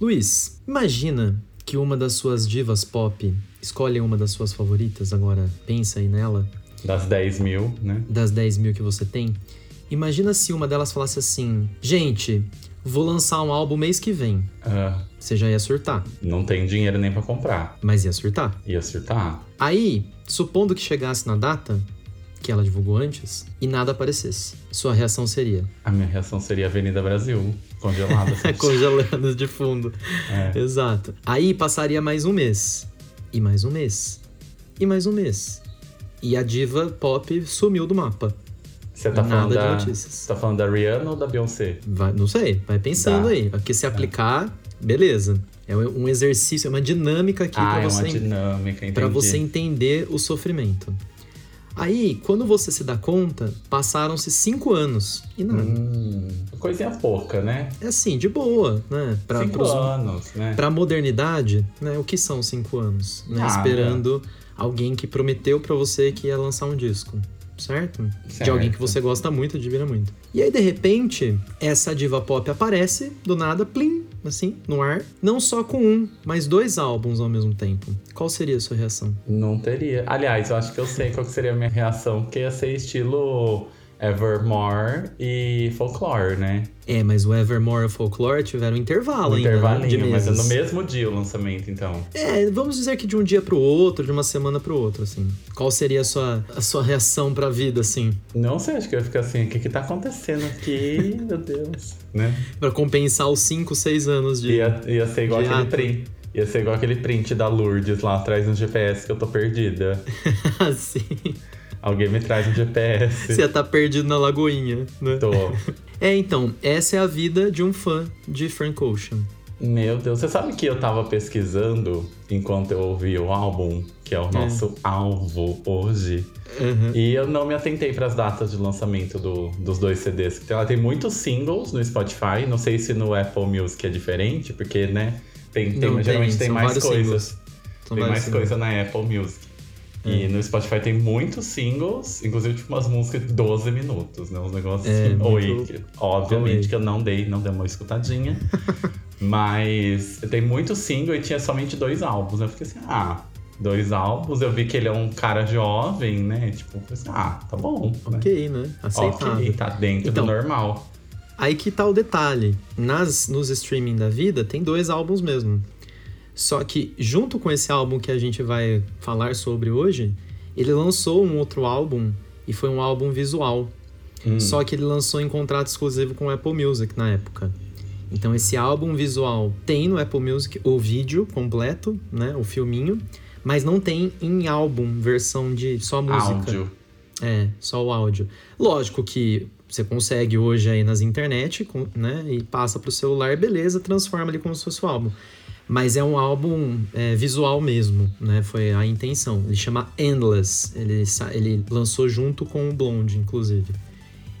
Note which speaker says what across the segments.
Speaker 1: Luiz, imagina que uma das suas divas pop escolhe uma das suas favoritas, agora pensa aí nela.
Speaker 2: Das 10 mil, né?
Speaker 1: Das 10 mil que você tem. Imagina se uma delas falasse assim: gente, vou lançar um álbum mês que vem.
Speaker 2: Ah,
Speaker 1: Você já ia surtar,
Speaker 2: não tem dinheiro nem pra comprar.
Speaker 1: mas ia surtar.
Speaker 2: Ia surtar?
Speaker 1: Aí, supondo que chegasse na data que ela divulgou antes e nada aparecesse, sua reação seria
Speaker 2: A minha reação seria Avenida Brasil, congelada. assim.
Speaker 1: congelando de fundo.
Speaker 2: É.
Speaker 1: Exato. Aí passaria mais um mês, e mais um mês, e mais um mês. E a diva pop sumiu do mapa.
Speaker 2: Você tá
Speaker 1: Nada
Speaker 2: falando
Speaker 1: de
Speaker 2: da.
Speaker 1: notícias.
Speaker 2: Tá falando da Rihanna ou da Beyoncé?
Speaker 1: Vai, não sei, vai pensando
Speaker 2: Tá.
Speaker 1: aí. Porque se aplicar, beleza. É um exercício, é uma dinâmica aqui
Speaker 2: ah,
Speaker 1: pra
Speaker 2: é
Speaker 1: você
Speaker 2: uma dinâmica, entendi.
Speaker 1: para você entender o sofrimento. Aí, quando você se dá conta, passaram-se cinco anos e nada.
Speaker 2: Hum, coisinha pouca, né?
Speaker 1: É assim, de boa, né? Pra,
Speaker 2: Cinco
Speaker 1: pros-
Speaker 2: anos, né?
Speaker 1: pra modernidade, né? O que são cinco anos? Né? Esperando alguém que prometeu pra você que ia lançar um disco. Certo? De
Speaker 2: Certo.
Speaker 1: alguém que você gosta muito, admira muito. E aí, de repente, essa diva pop aparece, do nada, plim, assim, no ar. Não só com um, mas dois álbuns ao mesmo tempo. Qual seria a sua reação?
Speaker 2: Não teria. Aliás, eu acho que eu sei qual seria a minha reação, que ia ser estilo Evermore e Folklore, né?
Speaker 1: É, mas o Evermore e o Folklore tiveram um intervalo
Speaker 2: Um
Speaker 1: ainda, né, de
Speaker 2: intervalinho, mas é no mesmo dia o lançamento, então.
Speaker 1: É, vamos dizer que de um dia pro outro, de uma semana pro outro, assim. Qual seria a sua, a sua reação pra vida, assim?
Speaker 2: Não sei, acho que eu ia ficar assim, o que que tá acontecendo aqui, meu Deus, né?
Speaker 1: Pra compensar os 5, 6 anos de...
Speaker 2: Ia, ia ser igual aquele
Speaker 1: ato.
Speaker 2: print. Ia ser igual aquele print da Lourdes lá atrás no GPS que eu tô perdida.
Speaker 1: assim.
Speaker 2: Alguém me traz um GPS.
Speaker 1: Você estar perdido na lagoinha, né?
Speaker 2: Tô.
Speaker 1: É, então, essa é a vida de um fã de Frank Ocean.
Speaker 2: Meu Deus, você sabe que eu tava pesquisando enquanto eu ouvi o álbum, que é o nosso alvo hoje.
Speaker 1: Uhum.
Speaker 2: E eu não me atentei para as datas de lançamento do- dos dois CDs. Então, Ela tem muitos singles no Spotify. Não sei se no Apple Music é diferente, porque, né? Tem, tem-
Speaker 1: Não, tem,
Speaker 2: geralmente tem
Speaker 1: são
Speaker 2: mais coisas. tem mais
Speaker 1: singles.
Speaker 2: coisa na Apple Music. E no Spotify tem muitos singles, inclusive tipo umas músicas de 12 minutos, né? Uns negócios
Speaker 1: É,
Speaker 2: assim. Oi, que- obviamente
Speaker 1: Oi.
Speaker 2: que eu não dei, não dei uma escutadinha. mas tem muito single e tinha somente dois álbuns. Eu fiquei assim, ah, dois álbuns. Eu vi que ele é um cara jovem, né? Tipo, assim, ah, tá bom. né?
Speaker 1: Ok, né? Aceitável.
Speaker 2: Ok, tá dentro
Speaker 1: Então,
Speaker 2: do normal.
Speaker 1: Aí que tá o detalhe. Nas, nos streaming da vida, tem dois álbuns mesmo. Só que, junto com esse álbum que a gente vai falar sobre hoje, ele lançou um outro álbum e foi um álbum visual.
Speaker 2: Hum.
Speaker 1: Só que ele lançou em contrato exclusivo com o Apple Music na época. Então esse álbum visual tem no Apple Music o vídeo completo, né, o filminho, mas não tem em álbum versão de só música.
Speaker 2: Áudio.
Speaker 1: É, só o áudio. Lógico que você consegue hoje aí nas internet, né, e passa pro celular, beleza, transforma ali como se fosse o álbum. Mas é um álbum é, visual mesmo, né? Foi a intenção. Ele chama Endless. Ele, ele lançou junto com o Blonde, inclusive.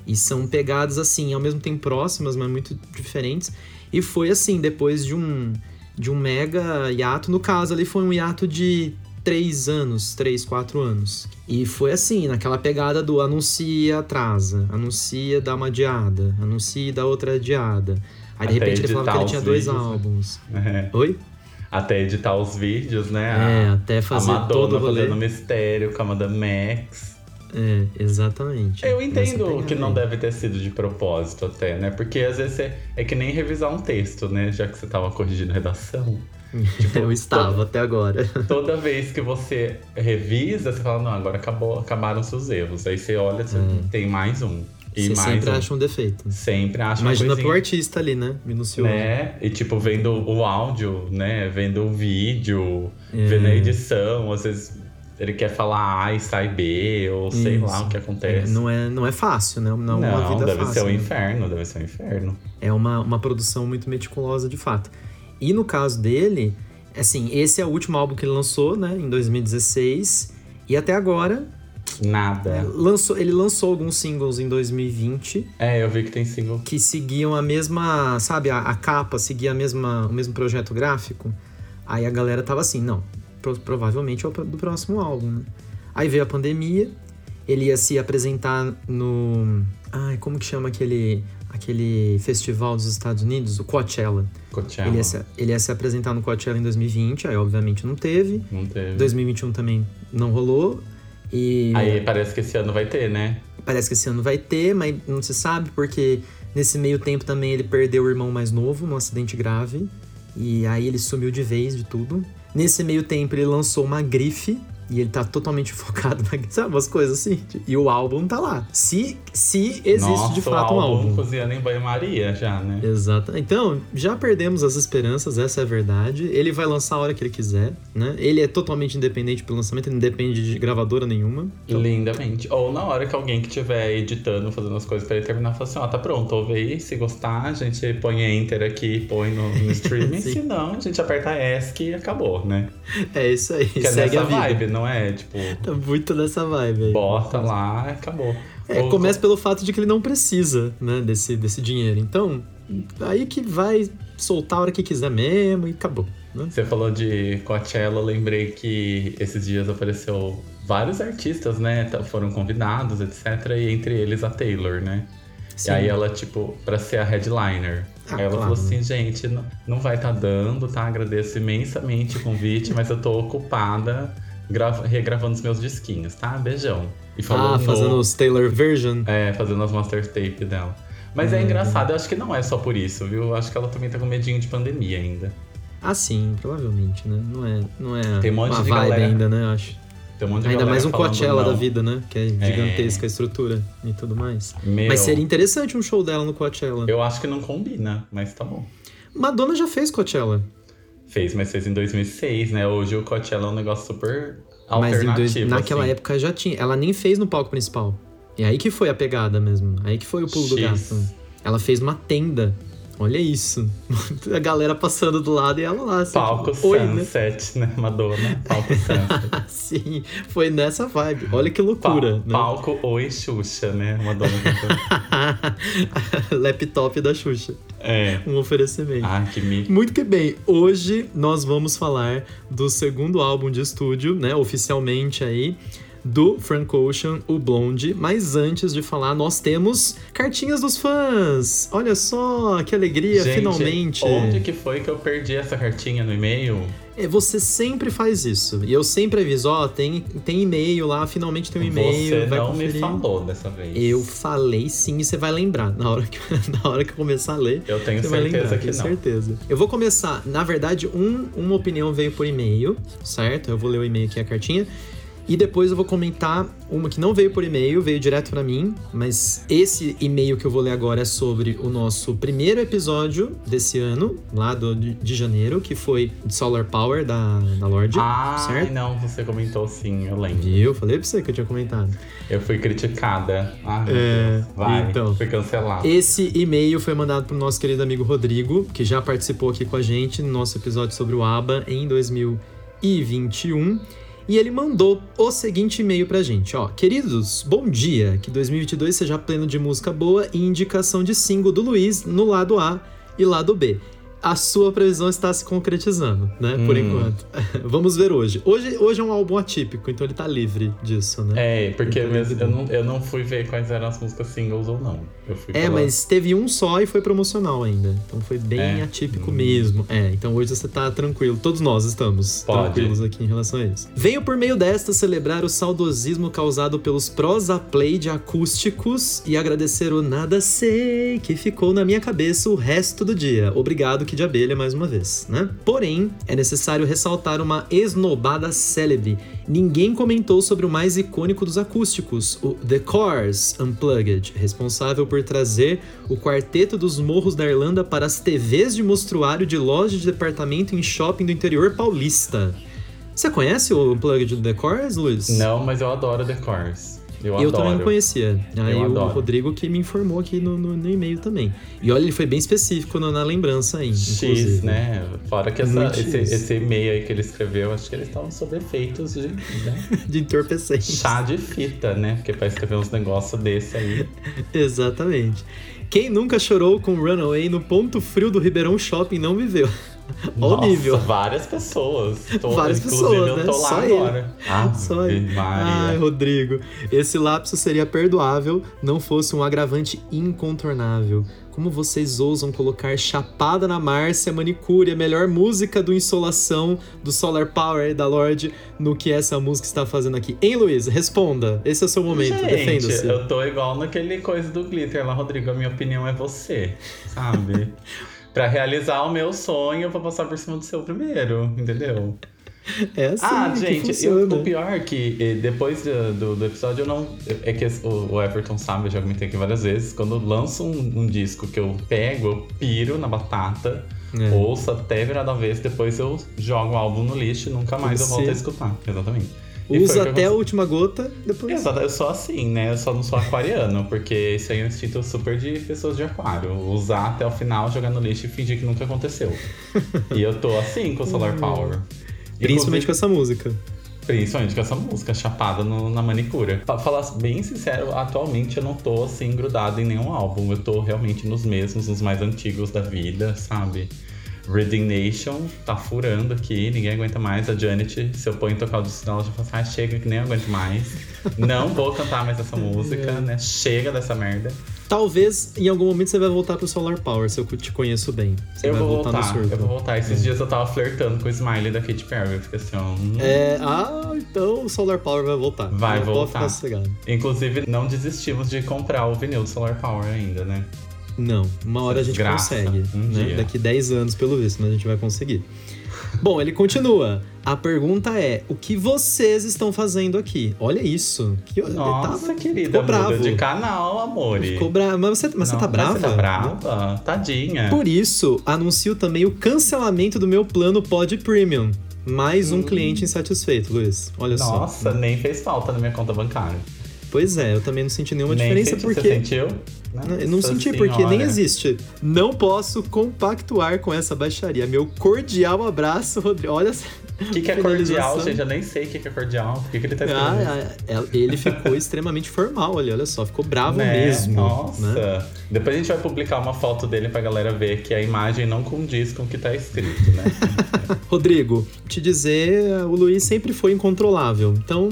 Speaker 1: E são pegadas assim, ao mesmo tempo próximas, mas muito diferentes. E foi assim, depois de um, de um mega hiato. No caso, ali foi um hiato de três anos, três, quatro anos. E foi assim, naquela pegada do anuncia, atrasa, anuncia, dá uma adiada, anuncia, dá outra adiada. Aí de
Speaker 2: Até
Speaker 1: repente ele falava que ele tinha dois
Speaker 2: vídeos, né?
Speaker 1: álbuns.
Speaker 2: É.
Speaker 1: Oi?
Speaker 2: Até editar os vídeos, né?
Speaker 1: É,
Speaker 2: A-
Speaker 1: até fazer
Speaker 2: a
Speaker 1: todo o rolê.
Speaker 2: fazendo mistério com a Madame Max.
Speaker 1: É, exatamente.
Speaker 2: Eu entendo que não deve ter sido de propósito até, né? Porque às vezes é, é que nem revisar um texto, né? Já que você tava corrigindo redação. Tipo,
Speaker 1: Eu estava até agora.
Speaker 2: Toda vez que você revisa, você fala, não, agora acabou, acabaram seus erros. Aí você olha, você tem mais um. E
Speaker 1: Você sempre
Speaker 2: um.
Speaker 1: acha um defeito.
Speaker 2: Sempre acha
Speaker 1: Imagina pro artista ali, né? Minucioso.
Speaker 2: Né? E tipo, vendo o áudio, né? Vendo o vídeo,
Speaker 1: É.
Speaker 2: vendo a edição, às vezes ele quer falar A e sai B, ou sei
Speaker 1: Isso.
Speaker 2: lá o que
Speaker 1: É,
Speaker 2: acontece.
Speaker 1: não, é, não é fácil, né? Não, é uma vida
Speaker 2: deve
Speaker 1: fácil.
Speaker 2: ser um
Speaker 1: né?
Speaker 2: inferno, deve ser um inferno.
Speaker 1: É uma, uma produção muito meticulosa de fato. E no caso dele, assim, esse é o último álbum que ele lançou, né? Em 2016. E até agora,
Speaker 2: Nada.
Speaker 1: lançou, ele lançou alguns singles em 2020
Speaker 2: É, eu vi que tem single.
Speaker 1: que seguiam a mesma, sabe, a, a capa seguia a mesma, o mesmo projeto gráfico. Aí a galera tava assim, não, pro- provavelmente é o do próximo álbum, né? Aí veio a pandemia, ele ia se apresentar no, ai, como que chama aquele aquele festival dos Estados Unidos, o Coachella.
Speaker 2: Coachella.
Speaker 1: Ele ia, se, ele ia se apresentar no Coachella em 2020, aí obviamente não teve.
Speaker 2: Não teve.
Speaker 1: 2021 também não rolou. E
Speaker 2: Aí parece que esse ano vai ter, né?
Speaker 1: parece que esse ano vai ter, mas não se sabe porque nesse meio tempo também ele perdeu o irmão mais novo num acidente grave. E aí ele sumiu de vez de tudo. Nesse meio tempo ele lançou uma grife e ele tá totalmente focado na sabe, umas coisas assim. E o álbum tá lá. Se, se existe
Speaker 2: Nossa,
Speaker 1: de fato
Speaker 2: o
Speaker 1: um
Speaker 2: álbum
Speaker 1: álbum.
Speaker 2: cozinhando em banho-maria já, né?
Speaker 1: Exato. Então, já perdemos as esperanças, essa é a verdade. Ele vai lançar a hora que ele quiser, né? Ele é totalmente independente pelo lançamento, ele não depende de gravadora nenhuma.
Speaker 2: Lindamente. Ou na hora que alguém que estiver editando, fazendo as coisas pra ele terminar, fala assim, ó, tá pronto, ouve aí, se gostar, a gente põe enter aqui e põe no, no streaming, se não, a gente aperta ESC e acabou, né?
Speaker 1: É isso aí,
Speaker 2: Que é
Speaker 1: segue a
Speaker 2: vibe, não é? Tipo,
Speaker 1: Tá muito nessa vibe aí.
Speaker 2: bota lá, acabou.
Speaker 1: É,
Speaker 2: Ou-
Speaker 1: começa pelo fato de que ele não precisa, né, desse, desse dinheiro. Então, aí que vai soltar a hora que quiser mesmo e acabou, né?
Speaker 2: Você falou de Coachella, eu lembrei que esses dias apareceu vários artistas, né? Foram convidados, etc. E entre eles a Taylor, né?
Speaker 1: Sim.
Speaker 2: E aí ela, tipo, pra ser a headliner.
Speaker 1: Ah,
Speaker 2: aí ela
Speaker 1: claro.
Speaker 2: falou assim, gente, não, não vai tá dando, tá? Agradeço imensamente o convite, mas eu tô ocupada grava- regravando os meus disquinhos, tá? Beijão. E falou
Speaker 1: Ah,
Speaker 2: no-
Speaker 1: fazendo os Taylor version.
Speaker 2: É, fazendo as master tape dela. Mas é
Speaker 1: Uhum.
Speaker 2: engraçado, eu acho que não é só por isso, viu? Eu acho que ela também tá com medinho de pandemia ainda.
Speaker 1: Ah, sim, provavelmente, né? Não é, não é
Speaker 2: Tem um monte
Speaker 1: uma
Speaker 2: de
Speaker 1: vibe
Speaker 2: galera-
Speaker 1: ainda, né? Eu acho.
Speaker 2: Tem um monte de
Speaker 1: Ainda mais um Coachella
Speaker 2: não.
Speaker 1: da vida, né? Que é gigantesca a estrutura e tudo mais.
Speaker 2: Meu,
Speaker 1: Mas seria interessante um show dela no Coachella.
Speaker 2: Eu acho que não combina, mas tá bom.
Speaker 1: Madonna já fez Coachella.
Speaker 2: Fez, mas fez em 2006, né? Hoje o Coachella é um negócio super
Speaker 1: Mas
Speaker 2: alternativo.
Speaker 1: dois- naquela
Speaker 2: assim.
Speaker 1: época já tinha. Ela nem fez no palco principal. E aí que foi a pegada mesmo. Aí que foi o pulo do
Speaker 2: X.
Speaker 1: gato. Ela fez uma tenda. Olha isso. a galera passando do lado e ela lá. Assim,
Speaker 2: Palco
Speaker 1: tipo, né?
Speaker 2: Sunset, né? Madonna. Palco Sunset.
Speaker 1: Sim, foi nessa vibe. Olha que loucura,
Speaker 2: Pa-
Speaker 1: né?
Speaker 2: Palco Oi Xuxa, né? Madonna.
Speaker 1: Laptop da Xuxa.
Speaker 2: É.
Speaker 1: Um oferecimento.
Speaker 2: Ai, que mico.
Speaker 1: Muito que bem, hoje nós vamos falar do segundo álbum de estúdio, né, oficialmente aí, do Frank Ocean, o Blonde. Mas antes de falar, nós temos cartinhas dos fãs. Olha só, que alegria,
Speaker 2: Gente,
Speaker 1: finalmente.
Speaker 2: Onde que foi que eu perdi essa cartinha no e-mail?
Speaker 1: É, Você sempre faz isso. E eu sempre aviso, ó, tem, tem e-mail lá, finalmente tem um e-mail.
Speaker 2: Você
Speaker 1: vai
Speaker 2: não
Speaker 1: conferir.
Speaker 2: me falou dessa vez.
Speaker 1: Eu falei sim e você vai lembrar. Na hora que, na hora que eu começar a ler,
Speaker 2: Eu tenho
Speaker 1: você vai
Speaker 2: certeza
Speaker 1: lembrar,
Speaker 2: que
Speaker 1: tenho
Speaker 2: não.
Speaker 1: certeza. Eu vou começar. Na verdade, um, uma opinião veio por e-mail, certo? Eu vou ler o e-mail aqui, a cartinha. E depois eu vou comentar uma que não veio por e-mail, veio direto pra mim, mas esse e-mail que eu vou ler agora é sobre o nosso primeiro episódio desse ano, lá do, de, janeiro, que foi de Solar Power da, da Lorde.
Speaker 2: Ah,
Speaker 1: certo?
Speaker 2: não, você comentou sim, eu lembro.
Speaker 1: Viu? Falei pra você que eu tinha comentado.
Speaker 2: Eu fui criticada. Meu
Speaker 1: É.
Speaker 2: Vai,
Speaker 1: então.
Speaker 2: fui cancelado.
Speaker 1: Esse e-mail foi mandado pro nosso querido amigo Rodrigo, que já participou aqui com a gente no nosso episódio sobre o ABBA em 2021. E ele mandou o seguinte e-mail pra gente, ó. Queridos, bom dia. Que 2022 seja pleno de música boa e indicação de single do Luiz no lado A e lado B. A sua previsão está se concretizando, né? Por
Speaker 2: Hum.
Speaker 1: enquanto. Vamos ver hoje. hoje. Hoje é um álbum atípico, então ele tá livre disso, né?
Speaker 2: É, porque
Speaker 1: Então,
Speaker 2: mesmo, eu, não, eu não fui ver quais eram as músicas singles ou não. Eu fui
Speaker 1: É,
Speaker 2: pela-
Speaker 1: mas teve um só e foi promocional ainda. Então foi bem
Speaker 2: É?
Speaker 1: atípico
Speaker 2: Hum.
Speaker 1: mesmo. É, então hoje você tá tranquilo. Todos nós estamos
Speaker 2: Pode.
Speaker 1: tranquilos aqui em relação a isso. Venho por meio desta celebrar o saudosismo causado pelos prosa play de acústicos e agradecer o nada sei que ficou na minha cabeça o resto do dia. Obrigado, que de abelha, mais uma vez, né? Porém, é necessário ressaltar uma esnobada célebre. Ninguém comentou sobre o mais icônico dos acústicos, o The Cars Unplugged, responsável por trazer o quarteto dos morros da Irlanda para as TVs de mostruário de loja de departamento em shopping do interior paulista. Você conhece o Unplugged do The Cars, Luiz?
Speaker 2: Não, mas eu adoro The Cars. Eu,
Speaker 1: Eu também não conhecia. Aí
Speaker 2: Eu
Speaker 1: o
Speaker 2: adoro.
Speaker 1: Rodrigo que me informou aqui no, no- no e-mail também. E olha, ele foi bem específico no- na lembrança aí.
Speaker 2: X,
Speaker 1: inclusive.
Speaker 2: né? Fora que essa- esse, esse e-mail aí que ele escreveu, acho que eles estavam sob efeitos de né?
Speaker 1: De entorpecente.
Speaker 2: chá de fita, né? Porque pra escrever uns negócios desse aí.
Speaker 1: Exatamente. Quem nunca chorou com Runaway no ponto frio do Ribeirão Shopping não viveu. Olha o nível.
Speaker 2: Várias pessoas. Tô,
Speaker 1: Várias pessoas,
Speaker 2: eu
Speaker 1: né?
Speaker 2: tô lá
Speaker 1: Só ele.
Speaker 2: agora. Ah,
Speaker 1: Só ele.
Speaker 2: Maria.
Speaker 1: Ai, Rodrigo, esse lapso seria perdoável não fosse um agravante incontornável. Como vocês ousam colocar Chapada na Márcia, Manicure, a melhor música do Insolação, do Solar Power e da Lorde, no que essa música está fazendo aqui? Hein, Luiz? Responda. Esse é o seu momento. Defenda-se.
Speaker 2: eu tô igual naquele coisa do glitter lá, Rodrigo. A minha opinião é você, sabe? pra realizar o meu sonho, eu vou passar por cima do seu primeiro, entendeu?
Speaker 1: É assim
Speaker 2: ah, gente, eu, o pior é que eh, depois do, do, episódio eu não. É que o, o Everton sabe, eu já comentei aqui várias vezes. Quando eu lanço um, um disco que eu pego, eu piro na batata,
Speaker 1: É.
Speaker 2: ouço até virar da vez, depois eu jogo o álbum no lixo e nunca mais eu
Speaker 1: Você-
Speaker 2: volto a escutar. Exatamente.
Speaker 1: Usa até a última gota, depois.
Speaker 2: Exato, eu sou assim, né? Eu só não sou aquariano, porque isso aí é um instinto super de pessoas de aquário. Usar até o final, jogar no lixo e fingir que nunca aconteceu. e eu tô assim com o Solar Power.
Speaker 1: Principalmente com essa música.
Speaker 2: Principalmente com essa música, chapada no- na manicura. Pra falar bem sincero, atualmente eu não tô assim grudado em nenhum álbum. Eu tô realmente nos mesmos, nos mais antigos da vida, sabe? Reading Nation tá furando aqui, ninguém aguenta mais. A Janet, se eu ponho tocar o dela, ela já fala assim, ah, chega que nem aguento mais. não vou cantar mais essa música, né? Chega dessa merda.
Speaker 1: Talvez em algum momento você vai voltar pro Solar Power, se eu te conheço bem. Você
Speaker 2: eu
Speaker 1: vai
Speaker 2: vou
Speaker 1: voltar,
Speaker 2: voltar, eu vou voltar. Esses dias eu tava flertando com o smiley da Katy Perry. Eu fiquei assim, ó. hum.
Speaker 1: É, ah, então o Solar Power vai voltar.
Speaker 2: Vai
Speaker 1: Eu
Speaker 2: voltar. Inclusive, não desistimos de comprar o vinil do Solar Power ainda, né?
Speaker 1: Não, uma hora a gente
Speaker 2: Desgraça,
Speaker 1: consegue.
Speaker 2: um
Speaker 1: né? Daqui 10 anos, pelo visto, mas a gente vai conseguir. Bom, ele continua. A pergunta é: o que vocês estão fazendo aqui? Olha isso. Que,
Speaker 2: Nossa, querida,
Speaker 1: ficou bravo.
Speaker 2: de canal, amore.
Speaker 1: Ficou bravo. Mas você, mas você
Speaker 2: Não,
Speaker 1: tá brava?
Speaker 2: Você tá brava? Tadinha.
Speaker 1: Por isso, anuncio também o cancelamento do meu plano Pod Premium. Mais um cliente insatisfeito, Luiz. Olha só.
Speaker 2: Hum. Nossa, nem fez falta na minha conta bancária.
Speaker 1: Pois é, eu também não senti nenhuma
Speaker 2: nem
Speaker 1: diferença
Speaker 2: senti,
Speaker 1: porque.
Speaker 2: Você sentiu?
Speaker 1: Eu não senti porque nem
Speaker 2: Senhora.
Speaker 1: existe. Não posso compactuar com essa baixaria. Meu cordial abraço, Rodrigo. Olha essa
Speaker 2: O que, que é cordial, gente? Eu nem sei o que, que é cordial. Por que, que ele tá escrevendo?
Speaker 1: Ah, é, ele ficou extremamente formal ali, olha só, ficou bravo
Speaker 2: Né?
Speaker 1: mesmo.
Speaker 2: Nossa.
Speaker 1: né?
Speaker 2: Depois a gente vai publicar uma foto dele pra galera ver que a imagem não condiz com o que tá escrito, né?
Speaker 1: Rodrigo, te dizer, o Luiz sempre foi incontrolável. Então,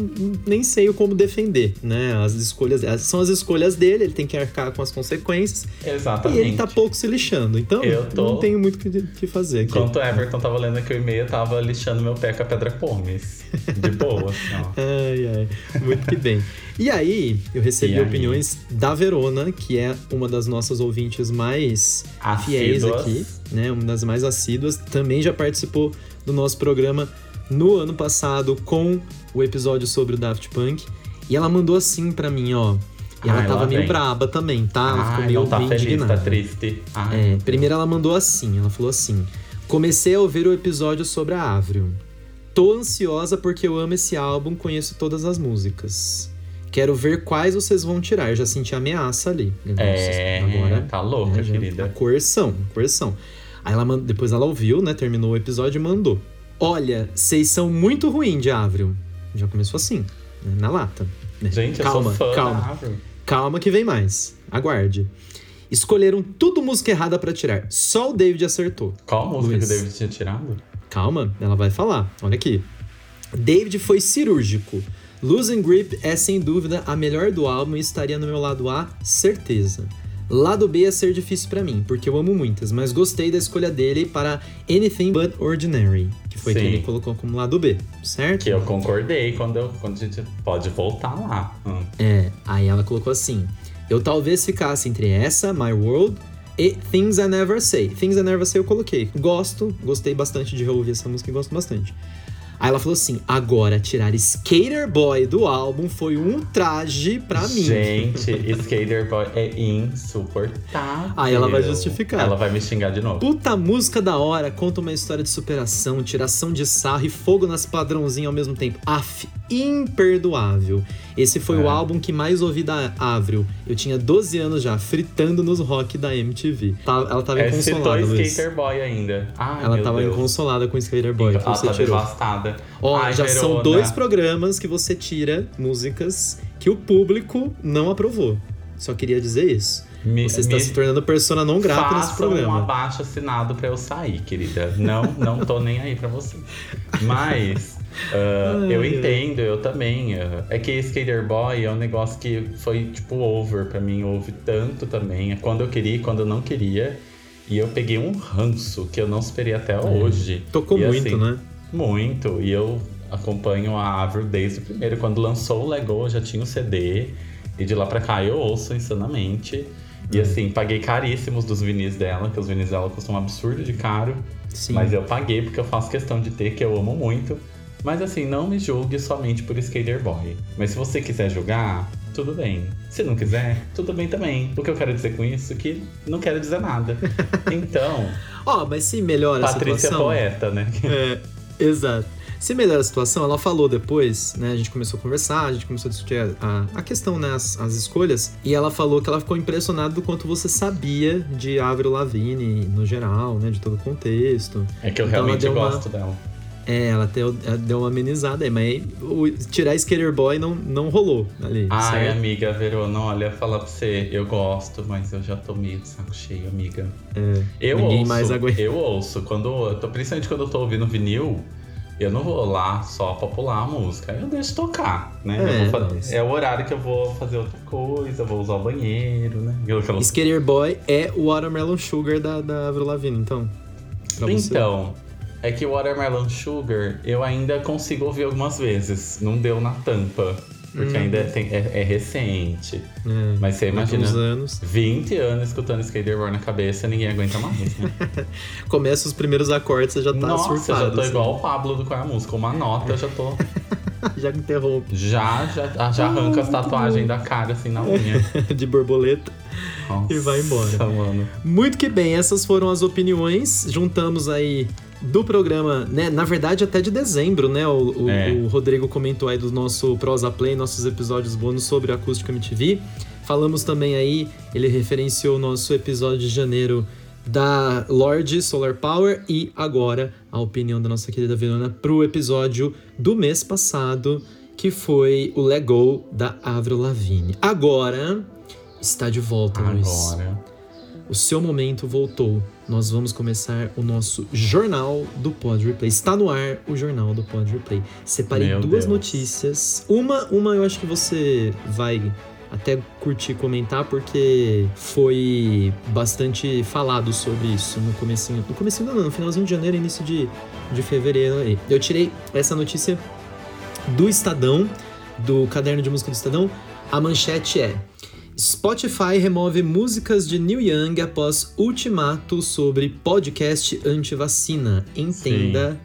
Speaker 1: nem sei o como defender, né? As escolhas, as- são as escolhas dele, ele tem que arcar com as consequências.
Speaker 2: Exatamente.
Speaker 1: E ele tá pouco se lixando. Então,
Speaker 2: Eu tô-
Speaker 1: não tenho muito o que, que fazer aqui.
Speaker 2: Enquanto o Everton tava lendo aqui o e-mail, eu tava lixando meu pé com a pedra pomes. De boa, assim, ó.
Speaker 1: Ai, ai. Muito que bem. E aí, eu recebi
Speaker 2: aí?
Speaker 1: opiniões da Verona, que é uma das nossas ouvintes mais fiéis
Speaker 2: Assíduas.
Speaker 1: aqui, né? Uma das mais assíduas. Também já participou do nosso programa no ano passado com o episódio sobre o Daft Punk. E ela mandou assim pra mim, ó. E ela
Speaker 2: Ai,
Speaker 1: tava
Speaker 2: lá
Speaker 1: meio
Speaker 2: vem.
Speaker 1: braba também, tá? Ela ficou
Speaker 2: Ai,
Speaker 1: meio
Speaker 2: não tá
Speaker 1: bem
Speaker 2: feliz,
Speaker 1: indignada.
Speaker 2: tá triste. Ai,
Speaker 1: É,
Speaker 2: meu
Speaker 1: primeiro ela mandou assim, ela falou assim: Comecei a ouvir o episódio sobre a Avril. Tô ansiosa porque eu amo esse álbum, conheço todas as músicas. Quero ver quais vocês vão tirar. Eu já senti ameaça ali.
Speaker 2: É,
Speaker 1: agora
Speaker 2: tá louca,
Speaker 1: né,
Speaker 2: querida.
Speaker 1: A coerção, a coerção. Aí ela depois ela ouviu, né? Terminou o episódio e mandou. Olha, vocês são muito ruim de Avril. Já começou assim, né, na lata. né?
Speaker 2: Gente, eu
Speaker 1: calma,
Speaker 2: sou fã
Speaker 1: calma. Calma que vem mais. Aguarde. Escolheram tudo música errada pra tirar. Só o David acertou.
Speaker 2: Qual música
Speaker 1: Luiz.
Speaker 2: que o David tinha tirado?
Speaker 1: Calma, ela vai falar. Olha aqui. David foi cirúrgico. Losing Grip é sem dúvida a melhor do álbum e estaria no meu lado A, certeza. Lado B ia ser difícil pra mim, porque eu amo muitas, mas gostei da escolha dele para Anything But Ordinary, que foi que
Speaker 2: Sim.
Speaker 1: ele colocou como lado B, certo?
Speaker 2: Que eu concordei quando, eu, quando a gente pode voltar lá. Hum.
Speaker 1: É, aí ela colocou assim: Eu talvez ficasse entre essa, My World, e Things I Never Say. Things I Never Say eu coloquei. Gosto, gostei bastante de reouvir essa música e gosto bastante. Aí ela falou assim: agora tirar Skater Boy do álbum foi um traje pra mim.
Speaker 2: Gente, Skater Boy é insuportável.
Speaker 1: Aí ela vai justificar.
Speaker 2: Ela vai me xingar de novo.
Speaker 1: Puta música da hora, conta uma história de superação, tiração de sarro e fogo nas padrãozinho ao mesmo tempo. Af, imperdoável. Esse foi o
Speaker 2: É.
Speaker 1: álbum que mais ouvi da Avril. Eu tinha 12 anos já, fritando nos rock da MTV. Tá- Ela tava
Speaker 2: É, citou
Speaker 1: inconsolada, Luiz.
Speaker 2: Skater Boy ainda. Ai,
Speaker 1: Ela
Speaker 2: meu
Speaker 1: tava
Speaker 2: Deus.
Speaker 1: inconsolada com Skater Boy,
Speaker 2: Ela tá
Speaker 1: tirou.
Speaker 2: devastada.
Speaker 1: Ó,
Speaker 2: Ai,
Speaker 1: já são
Speaker 2: Verona.
Speaker 1: dois programas que você tira músicas que o público não aprovou. Só queria dizer isso.
Speaker 2: Me,
Speaker 1: Você está se tornando persona não grata nesse
Speaker 2: façam um
Speaker 1: programa.
Speaker 2: abaixo assinado pra eu sair, querida. Não, não tô nem aí pra você. Mas
Speaker 1: Ai,
Speaker 2: eu entendo, eu também. ah, é que Skater Boy é um negócio que foi tipo over pra mim, houve tanto também. É quando eu queria e quando eu não queria. E eu peguei um ranço que eu não esperei até hoje.
Speaker 1: Tocou
Speaker 2: E,
Speaker 1: muito,
Speaker 2: assim,
Speaker 1: né?
Speaker 2: Muito. E eu acompanho a Avril desde o primeiro. Quando lançou o Lego, eu já tinha o CD. E de lá pra cá eu ouço insanamente. E
Speaker 1: Uhum.
Speaker 2: assim, paguei caríssimos dos vinis dela, que os vinis dela custam um absurdo de caro.
Speaker 1: Sim.
Speaker 2: Mas eu paguei porque eu faço questão de ter, que eu amo muito. Mas assim, não me julgue somente por Skater Boy. Mas se você quiser julgar, tudo bem. Se não quiser, tudo bem também. O que eu quero dizer com isso é que não quero dizer nada. Então,
Speaker 1: Ó, mas se melhora a
Speaker 2: Patrícia é
Speaker 1: situação...
Speaker 2: poeta, né?
Speaker 1: É, exato. Se melhora a situação, ela falou depois, né? A gente começou a conversar, a gente começou a discutir a, a, questão, né? As, as escolhas. E ela falou que ela ficou impressionada do quanto você sabia de Avril Lavigne no geral, né? De todo o contexto.
Speaker 2: É que eu
Speaker 1: Então
Speaker 2: realmente
Speaker 1: deu uma-
Speaker 2: gosto dela.
Speaker 1: É, ela, deu, ela deu uma amenizada aí, mas o, tirar Skater Boy não, não rolou ali.
Speaker 2: Ai,
Speaker 1: certo?
Speaker 2: amiga Verona, olha, falar pra você, eu gosto, mas eu já tô meio de saco cheio, amiga.
Speaker 1: É,
Speaker 2: Eu
Speaker 1: Ninguém
Speaker 2: ouço,
Speaker 1: mais aguenta.
Speaker 2: eu ouço. Quando, eu tô- principalmente quando eu tô ouvindo vinil, eu não vou lá só pra pular a música. Eu deixo tocar, né?
Speaker 1: É,
Speaker 2: é o horário que eu vou fazer outra coisa, vou usar o banheiro, né? Aquela-
Speaker 1: Skater Boy é o Watermelon Sugar da, da Avril Lavigne, então. Pra você.
Speaker 2: É que o Watermelon Sugar eu ainda consigo ouvir algumas vezes. Não deu na tampa. Porque
Speaker 1: Hum.
Speaker 2: ainda tem- é, é recente.
Speaker 1: É,
Speaker 2: Mas você imagina.
Speaker 1: anos.
Speaker 2: 20 anos escutando Skater Boy na cabeça, ninguém aguenta mais, né?
Speaker 1: Começa os primeiros acordes, você já tá
Speaker 2: Nossa,
Speaker 1: surfado.
Speaker 2: já tô
Speaker 1: assim.
Speaker 2: igual o Pablo do Qual é a Música. Uma nota, eu já tô.
Speaker 1: já interrompe.
Speaker 2: Já, já, já arranca as tatuagens da cara, assim, na unha.
Speaker 1: de borboleta.
Speaker 2: Nossa,
Speaker 1: E vai embora.
Speaker 2: mano.
Speaker 1: Muito que bem, essas foram as opiniões. Juntamos aí do programa, né? Na verdade, até de dezembro, né? O, o-
Speaker 2: É.
Speaker 1: o Rodrigo comentou aí do nosso Prosa Play, nossos episódios bônus sobre a Acústica MTV. Falamos também aí, ele referenciou o nosso episódio de janeiro da Lorde Solar Power e agora a opinião da nossa querida Verona pro episódio do mês passado, que foi o Lego da Avril Lavigne. Agora está de volta, Luiz.
Speaker 2: Agora.
Speaker 1: O seu momento voltou. Nós vamos começar o nosso jornal do Pod Replay. Está no ar o jornal do Pod Replay. Separei
Speaker 2: Meu
Speaker 1: duas
Speaker 2: Deus.
Speaker 1: notícias. Uma, uma eu acho que você vai até curtir comentar porque foi bastante falado sobre isso no comecinho, no comecinho do ano, no finalzinho de janeiro, início de, de fevereiro aí. Eu tirei essa notícia do Estadão, do caderno de música do Estadão. A manchete é Spotify remove músicas de Neil Young após ultimato sobre podcast anti-vacina. Entenda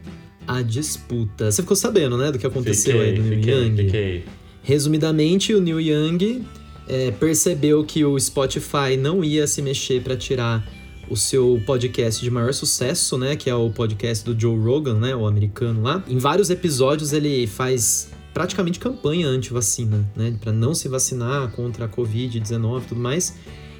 Speaker 1: a disputa. Você ficou sabendo, né, do que aconteceu aí
Speaker 2: Fiquei,
Speaker 1: do Neil
Speaker 2: fiquei,
Speaker 1: Young?
Speaker 2: fiquei.
Speaker 1: Resumidamente, o Neil Young é, percebeu que o Spotify não ia se mexer para tirar o seu podcast de maior sucesso, né, que é o podcast do Joe Rogan, né, o americano lá. Em vários episódios ele faz praticamente campanha anti-vacina, né, para não se vacinar contra a COVID-19 e tudo mais.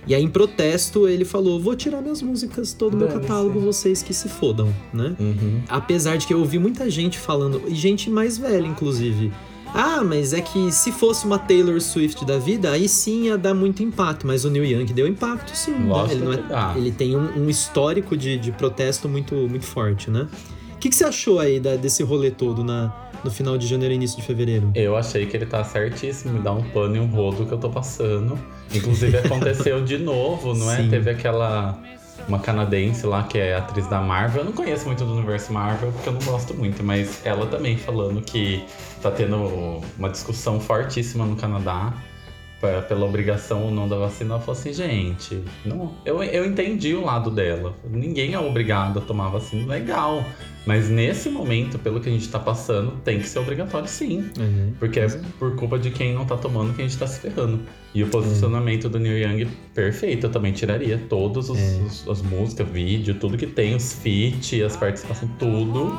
Speaker 1: E aí, em protesto, ele falou: Vou tirar minhas músicas, todo o meu catálogo, vocês que se fodam, né?
Speaker 2: Uhum.
Speaker 1: Apesar de que eu ouvi muita gente falando, e gente mais velha, inclusive. Ah, mas é que se fosse uma Taylor Swift da vida, aí sim ia dar muito impacto. Mas o Neil Young deu impacto, sim. né?
Speaker 2: Lógico
Speaker 1: Ele, é- ele tem um, um histórico de, de protesto muito, muito forte, né? O que, que você achou aí da- desse rolê todo na, no final de janeiro e início de fevereiro?
Speaker 2: Eu achei que ele tá certíssimo, me dá um pano e um rodo que eu tô passando. Inclusive aconteceu de novo, não é?
Speaker 1: Sim.
Speaker 2: Teve aquela. Uma canadense lá que é atriz da Marvel. Eu não conheço muito do universo Marvel porque eu não gosto muito, mas ela também falando que tá tendo uma discussão fortíssima no Canadá pe- pela obrigação ou não da vacina. Ela falou assim, gente, não, eu, eu entendi o lado dela. Ninguém é obrigado a tomar vacina, legal. Mas nesse momento, pelo que a gente tá passando, tem que ser obrigatório sim.
Speaker 1: É.
Speaker 2: Porque é por culpa de quem não tá tomando que a gente tá se ferrando. E o posicionamento do Neil Young, perfeito. Eu também tiraria todas
Speaker 1: É.
Speaker 2: as músicas, vídeo, tudo que tem, os feat, as participações, tudo.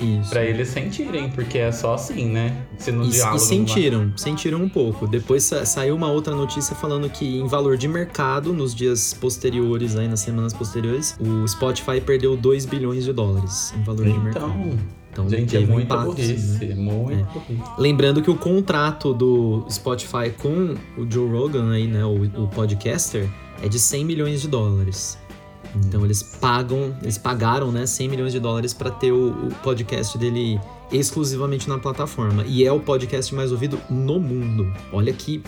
Speaker 1: Isso.
Speaker 2: Pra eles sentirem, porque é só assim, né? Se no
Speaker 1: E,
Speaker 2: diálogo.
Speaker 1: e sentiram, sentiram um pouco. Depois sa- saiu uma outra notícia falando que em valor de mercado, nos dias posteriores, aí nas semanas posteriores, o Spotify perdeu 2 bilhões de dólares em valor
Speaker 2: vai-
Speaker 1: de mercado.
Speaker 2: Então,
Speaker 1: Então,
Speaker 2: gente, é muita
Speaker 1: impacto, sim,
Speaker 2: burrice.
Speaker 1: né?
Speaker 2: Muito burrice.
Speaker 1: Lembrando que o contrato do Spotify com o Joe Rogan aí, né, o, o podcaster, é de 100 milhões de dólares. Então eles pagam, eles pagaram, né, 100 milhões de dólares para ter o, o podcast dele exclusivamente na plataforma. E é o podcast mais ouvido no mundo. Olha que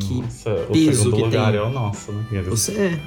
Speaker 1: Que
Speaker 2: Nossa, o
Speaker 1: peso
Speaker 2: segundo
Speaker 1: que
Speaker 2: lugar
Speaker 1: tem.
Speaker 2: é o nosso, né? Eles-
Speaker 1: você é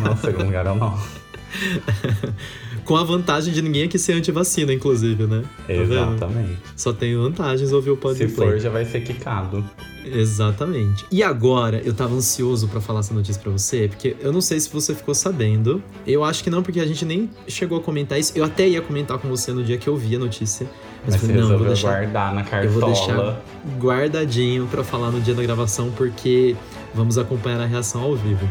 Speaker 2: Não, o segundo lugar é o nosso.
Speaker 1: com a vantagem de ninguém aqui ser anti-vacina, inclusive, né? Tá vendo?
Speaker 2: Exatamente.
Speaker 1: Só tem vantagens ouvir o
Speaker 2: Se
Speaker 1: podcast.
Speaker 2: for, já vai ser quicado.
Speaker 1: Exatamente. E agora, eu tava ansioso pra falar essa notícia pra você, porque eu não sei se você ficou sabendo. Eu acho que não, porque a gente nem chegou a comentar isso. Eu até ia comentar com você no dia que eu vi a notícia. Mas,
Speaker 2: Mas
Speaker 1: eu falei, não, eu vou deixar
Speaker 2: guardar na
Speaker 1: eu
Speaker 2: cartola.
Speaker 1: vou deixar guardadinho pra falar no dia da gravação, porque vamos acompanhar a reação ao vivo.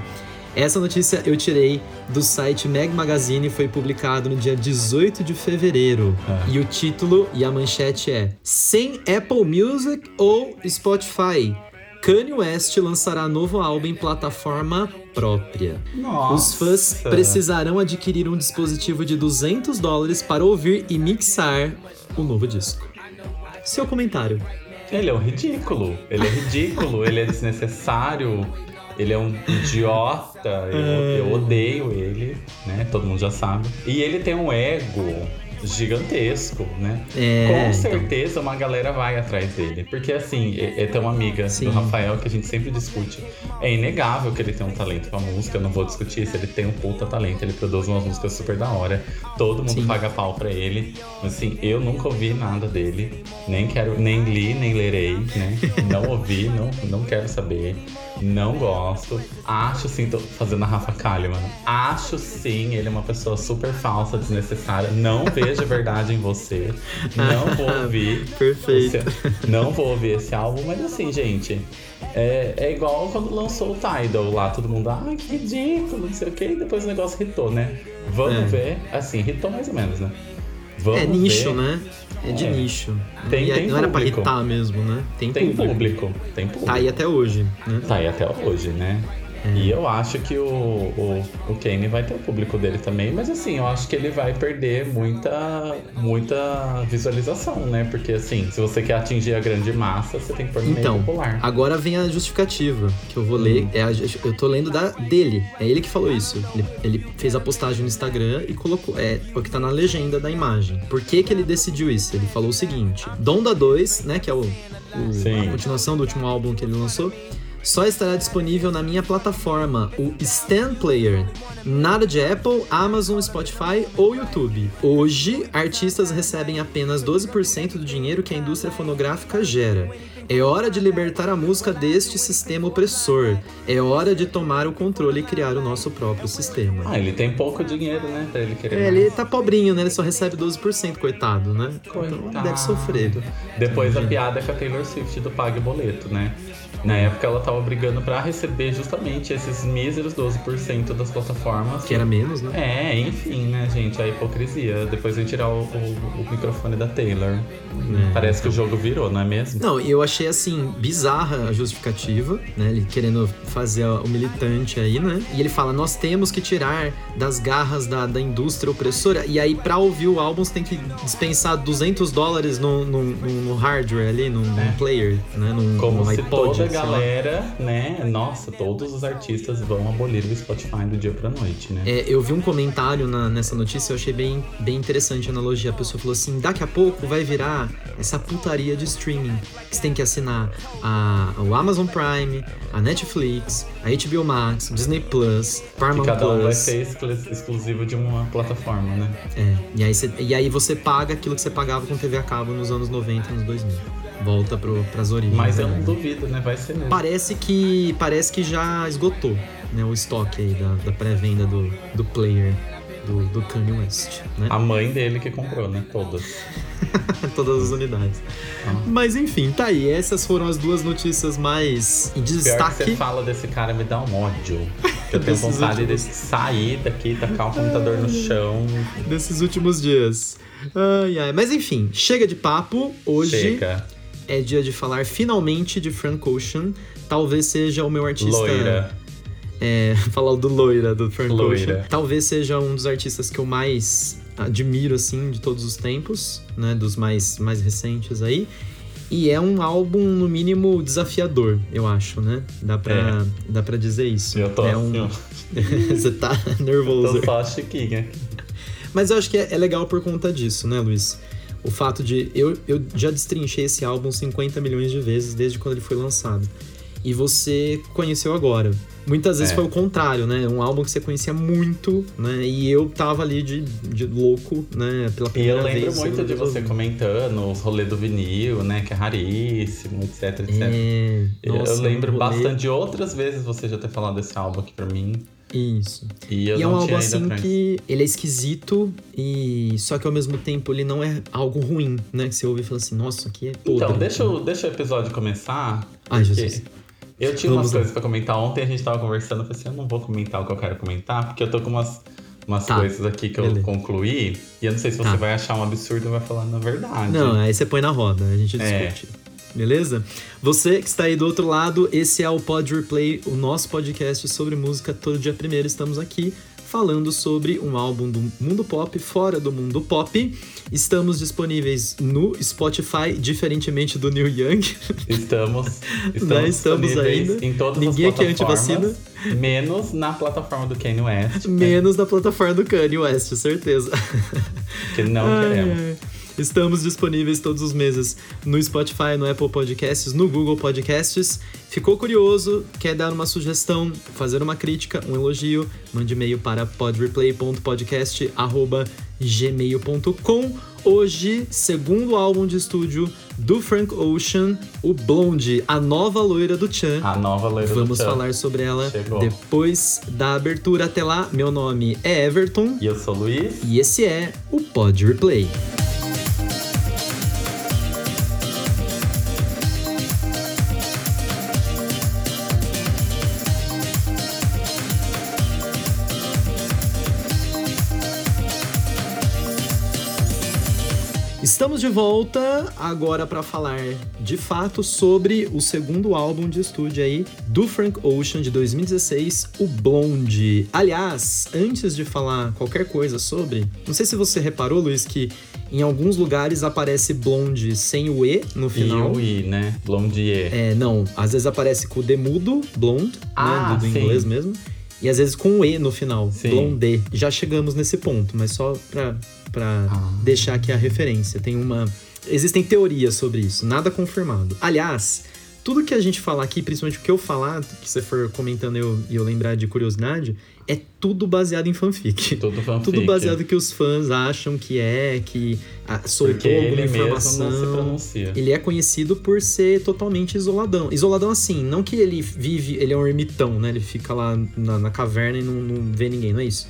Speaker 1: Essa notícia eu tirei do site Mag Magazine, foi publicado no dia 18 de fevereiro.
Speaker 2: É.
Speaker 1: E o título e a manchete é: Sem Apple Music ou Spotify, Kanye West lançará novo álbum em plataforma própria.
Speaker 2: Nossa.
Speaker 1: Os fãs precisarão adquirir um dispositivo de 200 dólares para ouvir e mixar o novo disco. Seu comentário.
Speaker 2: Ele é um ridículo. Ele é ridículo, ele é desnecessário. Ele é um idiota. Eu,
Speaker 1: É.
Speaker 2: eu odeio ele, né? Todo mundo já sabe. E ele tem um ego gigantesco, né?
Speaker 1: É,
Speaker 2: Com
Speaker 1: então.
Speaker 2: certeza uma galera vai atrás dele. Porque assim, é, é ter uma amiga
Speaker 1: Sim.
Speaker 2: do Rafael que a gente sempre discute. É inegável que ele tem um talento com a música. Eu não vou discutir se ele tem um puta talento. Ele produz umas músicas super da hora. Todo mundo
Speaker 1: Sim.
Speaker 2: paga pau pra ele. Mas assim, eu nunca ouvi nada dele. Nem quero, nem li, nem lerei, né? Não ouvi, não, não quero saber. Não gosto. Acho sim, tô fazendo a Rafa Kalimann. Acho sim, ele é uma pessoa super falsa, desnecessária. Não vejo verdade em você. Não vou ouvir.
Speaker 1: Perfeito.
Speaker 2: Esse- não vou ouvir esse álbum, mas assim, gente. É, é igual quando lançou o Tidal lá, todo mundo, ah, que ridículo, não sei o que, e depois o negócio hitou, né? Vamos
Speaker 1: É.
Speaker 2: ver, assim, hitou mais ou menos, né? Vamos
Speaker 1: É nicho,
Speaker 2: ver.
Speaker 1: né? É de
Speaker 2: É.
Speaker 1: nicho.
Speaker 2: Tem-
Speaker 1: E
Speaker 2: tem
Speaker 1: não era pra irritar mesmo, né? Tem,
Speaker 2: Tem
Speaker 1: público.
Speaker 2: público, tem público.
Speaker 1: Tá aí até hoje, né?
Speaker 2: Tá aí até hoje, né?
Speaker 1: É.
Speaker 2: E eu acho que o, o, o Kane vai ter o público dele também, mas assim, eu acho que ele vai perder muita, muita visualização, né? Porque assim, se você quer atingir a grande massa, você tem que pôr no
Speaker 1: Então,
Speaker 2: meio popular.
Speaker 1: agora vem a justificativa que eu vou ler.
Speaker 2: Hum.
Speaker 1: É a- eu tô lendo da dele. É ele que falou isso. Ele, ele fez a postagem no Instagram e colocou. É o que tá na legenda da imagem. Por que, que ele decidiu isso? Ele falou o seguinte: Donda 2, né? Que é o, o- a continuação do último álbum que ele lançou. Só estará disponível na minha plataforma, o Stand Player. Nada de Apple, Amazon, Spotify ou YouTube. Hoje, artistas recebem apenas 12% do dinheiro que a indústria fonográfica gera. É hora de libertar a música deste sistema opressor. É hora de tomar o controle e criar o nosso próprio sistema.
Speaker 2: Ah, ele tem pouco dinheiro, né? Pra ele querer.
Speaker 1: É,
Speaker 2: mais.
Speaker 1: ele tá pobrinho, né? Ele só recebe 12%, coitado, né? Então
Speaker 2: Coitado.
Speaker 1: deve sofrer.
Speaker 2: Depois a piada é com a Taylor Swift do Pague Boleto, né? Na época ela tava brigando pra receber justamente esses míseros 12% das plataformas.
Speaker 1: Que era menos, né?
Speaker 2: É, enfim, né, gente? A hipocrisia. Depois vem tirar o, o- o microfone da Taylor.
Speaker 1: É.
Speaker 2: Parece que o jogo virou, não é mesmo?
Speaker 1: Não, e eu achei assim, bizarra a justificativa, né? Ele querendo fazer o militante aí, né? E ele fala: nós temos que tirar das garras da, da indústria opressora. E aí, pra ouvir o álbum, você tem que dispensar 200 dólares no, no, no- no hardware ali, no, no
Speaker 2: É.
Speaker 1: player, né? No,
Speaker 2: Como
Speaker 1: no
Speaker 2: se
Speaker 1: iPod.
Speaker 2: toda a galera, né? Nossa, todos os artistas vão abolir o Spotify do dia pra noite, né?
Speaker 1: É, eu vi um comentário na- nessa notícia, eu achei bem, bem interessante a analogia. A pessoa falou assim: daqui a pouco vai virar essa putaria de streaming. Você tem que assinar a, o Amazon Prime, a Netflix, a HBO Max, Disney Plus, Paramount
Speaker 2: cada um vai
Speaker 1: Plus.
Speaker 2: ser exclu- exclusivo de uma plataforma, né?
Speaker 1: É, e, aí você, e aí você paga aquilo que você pagava com TV a cabo nos anos 90 e nos 2000. Volta pro, pras origens.
Speaker 2: Mas eu
Speaker 1: né?
Speaker 2: não duvido, né? Vai ser mesmo.
Speaker 1: Parece que parece que já esgotou né, o estoque aí da, da pré-venda do, do player. do, do Kanye West, né?
Speaker 2: A mãe dele que comprou, né? Todas.
Speaker 1: Todas as unidades.
Speaker 2: Ah.
Speaker 1: Mas enfim, tá aí. Essas foram as duas notícias mais em
Speaker 2: Pior que você
Speaker 1: destaque.
Speaker 2: fala desse cara me dá um ódio. Que eu tenho vontade de
Speaker 1: últimos.
Speaker 2: sair daqui, tacar o computador no chão.
Speaker 1: desses últimos dias. Ai, ai. Mas enfim, chega de papo. Hoje
Speaker 2: Chega.
Speaker 1: É dia de falar finalmente de Frank Ocean. Talvez seja o meu artista.
Speaker 2: Loira.
Speaker 1: É, falar do Loira, do Frank
Speaker 2: Loira.
Speaker 1: Ocean. Talvez seja um dos artistas que eu mais admiro, assim, de todos os tempos, né? Dos mais, mais recentes aí. E é um álbum, no mínimo, desafiador, eu acho, né? Dá pra, dá pra dizer isso.
Speaker 2: Eu tô
Speaker 1: é um... Você tá nervoso.
Speaker 2: Tô só a chiquinha.
Speaker 1: Mas eu acho que é, é legal por conta disso, né, Luiz? O fato de. Eu, eu já destrinchei esse álbum 50 milhões de vezes desde quando ele foi lançado. E você conheceu agora. Muitas vezes
Speaker 2: É.
Speaker 1: foi o contrário, né? Um álbum que você conhecia muito, né? E eu tava ali de, de louco, né? Pela
Speaker 2: E
Speaker 1: primeira
Speaker 2: eu
Speaker 1: vez.
Speaker 2: lembro muito
Speaker 1: segunda
Speaker 2: de
Speaker 1: vez
Speaker 2: você
Speaker 1: ouvindo.
Speaker 2: comentando os rolês do vinil, né? Que é raríssimo, etc, etc.
Speaker 1: É,
Speaker 2: Eu-
Speaker 1: nossa,
Speaker 2: eu lembro
Speaker 1: rolê-
Speaker 2: bastante de outras vezes você já ter falado desse álbum aqui pra mim.
Speaker 1: Isso.
Speaker 2: E
Speaker 1: e é um álbum assim que ele é esquisito e só que ao mesmo tempo ele não é algo ruim, né? Que você ouve e fala assim, nossa, aqui é podre.
Speaker 2: Então, deixa, o- deixa o episódio começar.
Speaker 1: Ai, Jesus.
Speaker 2: Eu tinha
Speaker 1: Vamos
Speaker 2: umas
Speaker 1: lá.
Speaker 2: coisas pra comentar. Ontem a gente tava conversando, eu falei assim, eu não vou comentar o que eu quero comentar, porque eu tô com umas, umas
Speaker 1: Tá.
Speaker 2: coisas aqui que eu
Speaker 1: Beleza.
Speaker 2: concluí. E eu não sei se você
Speaker 1: Tá.
Speaker 2: vai achar um absurdo ou vai falar na verdade.
Speaker 1: Não, aí você põe na roda, a gente
Speaker 2: É.
Speaker 1: Beleza? Você que está aí do outro lado, esse é o Pod Replay, o nosso podcast sobre música. Todo dia primeiro estamos aqui falando sobre um álbum do mundo pop, fora do mundo pop. Estamos disponíveis no Spotify, diferentemente do Neil Young.
Speaker 2: Estamos, estamos,
Speaker 1: Né, estamos ainda.
Speaker 2: em todas
Speaker 1: Ninguém
Speaker 2: as
Speaker 1: aqui é
Speaker 2: plataformas, menos na plataforma do Kanye West,
Speaker 1: Menos na plataforma do Kanye West, certeza.
Speaker 2: que não
Speaker 1: Ai,
Speaker 2: queremos.
Speaker 1: Estamos disponíveis todos os meses no Spotify, no Apple Podcasts, no Google Podcasts. Ficou curioso? Quer dar uma sugestão, fazer uma crítica, um elogio? Mande e-mail para podreplay.podcast@gmail.com. Hoje, segundo álbum de estúdio do Frank Ocean, o Blonde, a nova loira do Chan.
Speaker 2: A nova loira
Speaker 1: Vamos
Speaker 2: do Chan.
Speaker 1: falar sobre ela
Speaker 2: Chegou.
Speaker 1: depois da abertura. Até lá, meu nome é Everton
Speaker 2: E eu sou o Luiz.
Speaker 1: e esse é o Pod Replay. De volta agora para falar de fato sobre o segundo álbum de estúdio aí do Frank Ocean de 2016, o Blonde. Aliás, antes de falar qualquer coisa sobre, não sei se você reparou, Luiz, que em alguns lugares aparece Blonde sem o E no
Speaker 2: E
Speaker 1: final.
Speaker 2: o I, né? Blondier.
Speaker 1: É, não, às vezes aparece com o D mudo, blonde,
Speaker 2: Ah,
Speaker 1: né, do, do inglês mesmo. E às vezes com o E no final,
Speaker 2: Sim.
Speaker 1: blonde. Já chegamos nesse ponto, mas só pra, pra
Speaker 2: Ah.
Speaker 1: deixar aqui a referência. Tem uma. Existem teorias sobre isso, nada confirmado. Aliás, tudo que a gente falar aqui, principalmente o que eu falar, que você for comentando e eu, e eu lembrar de curiosidade, é tudo baseado em fanfic.
Speaker 2: Tudo fanfic.
Speaker 1: Tudo baseado que os fãs acham que é, que ah, soltou
Speaker 2: Porque
Speaker 1: alguma
Speaker 2: ele mesmo
Speaker 1: informação.
Speaker 2: não se pronuncia.
Speaker 1: Ele é conhecido por ser totalmente isoladão. Isoladão assim, não que ele vive, ele é um ermitão, né? Ele fica lá na, na caverna e não, não vê ninguém, não é isso.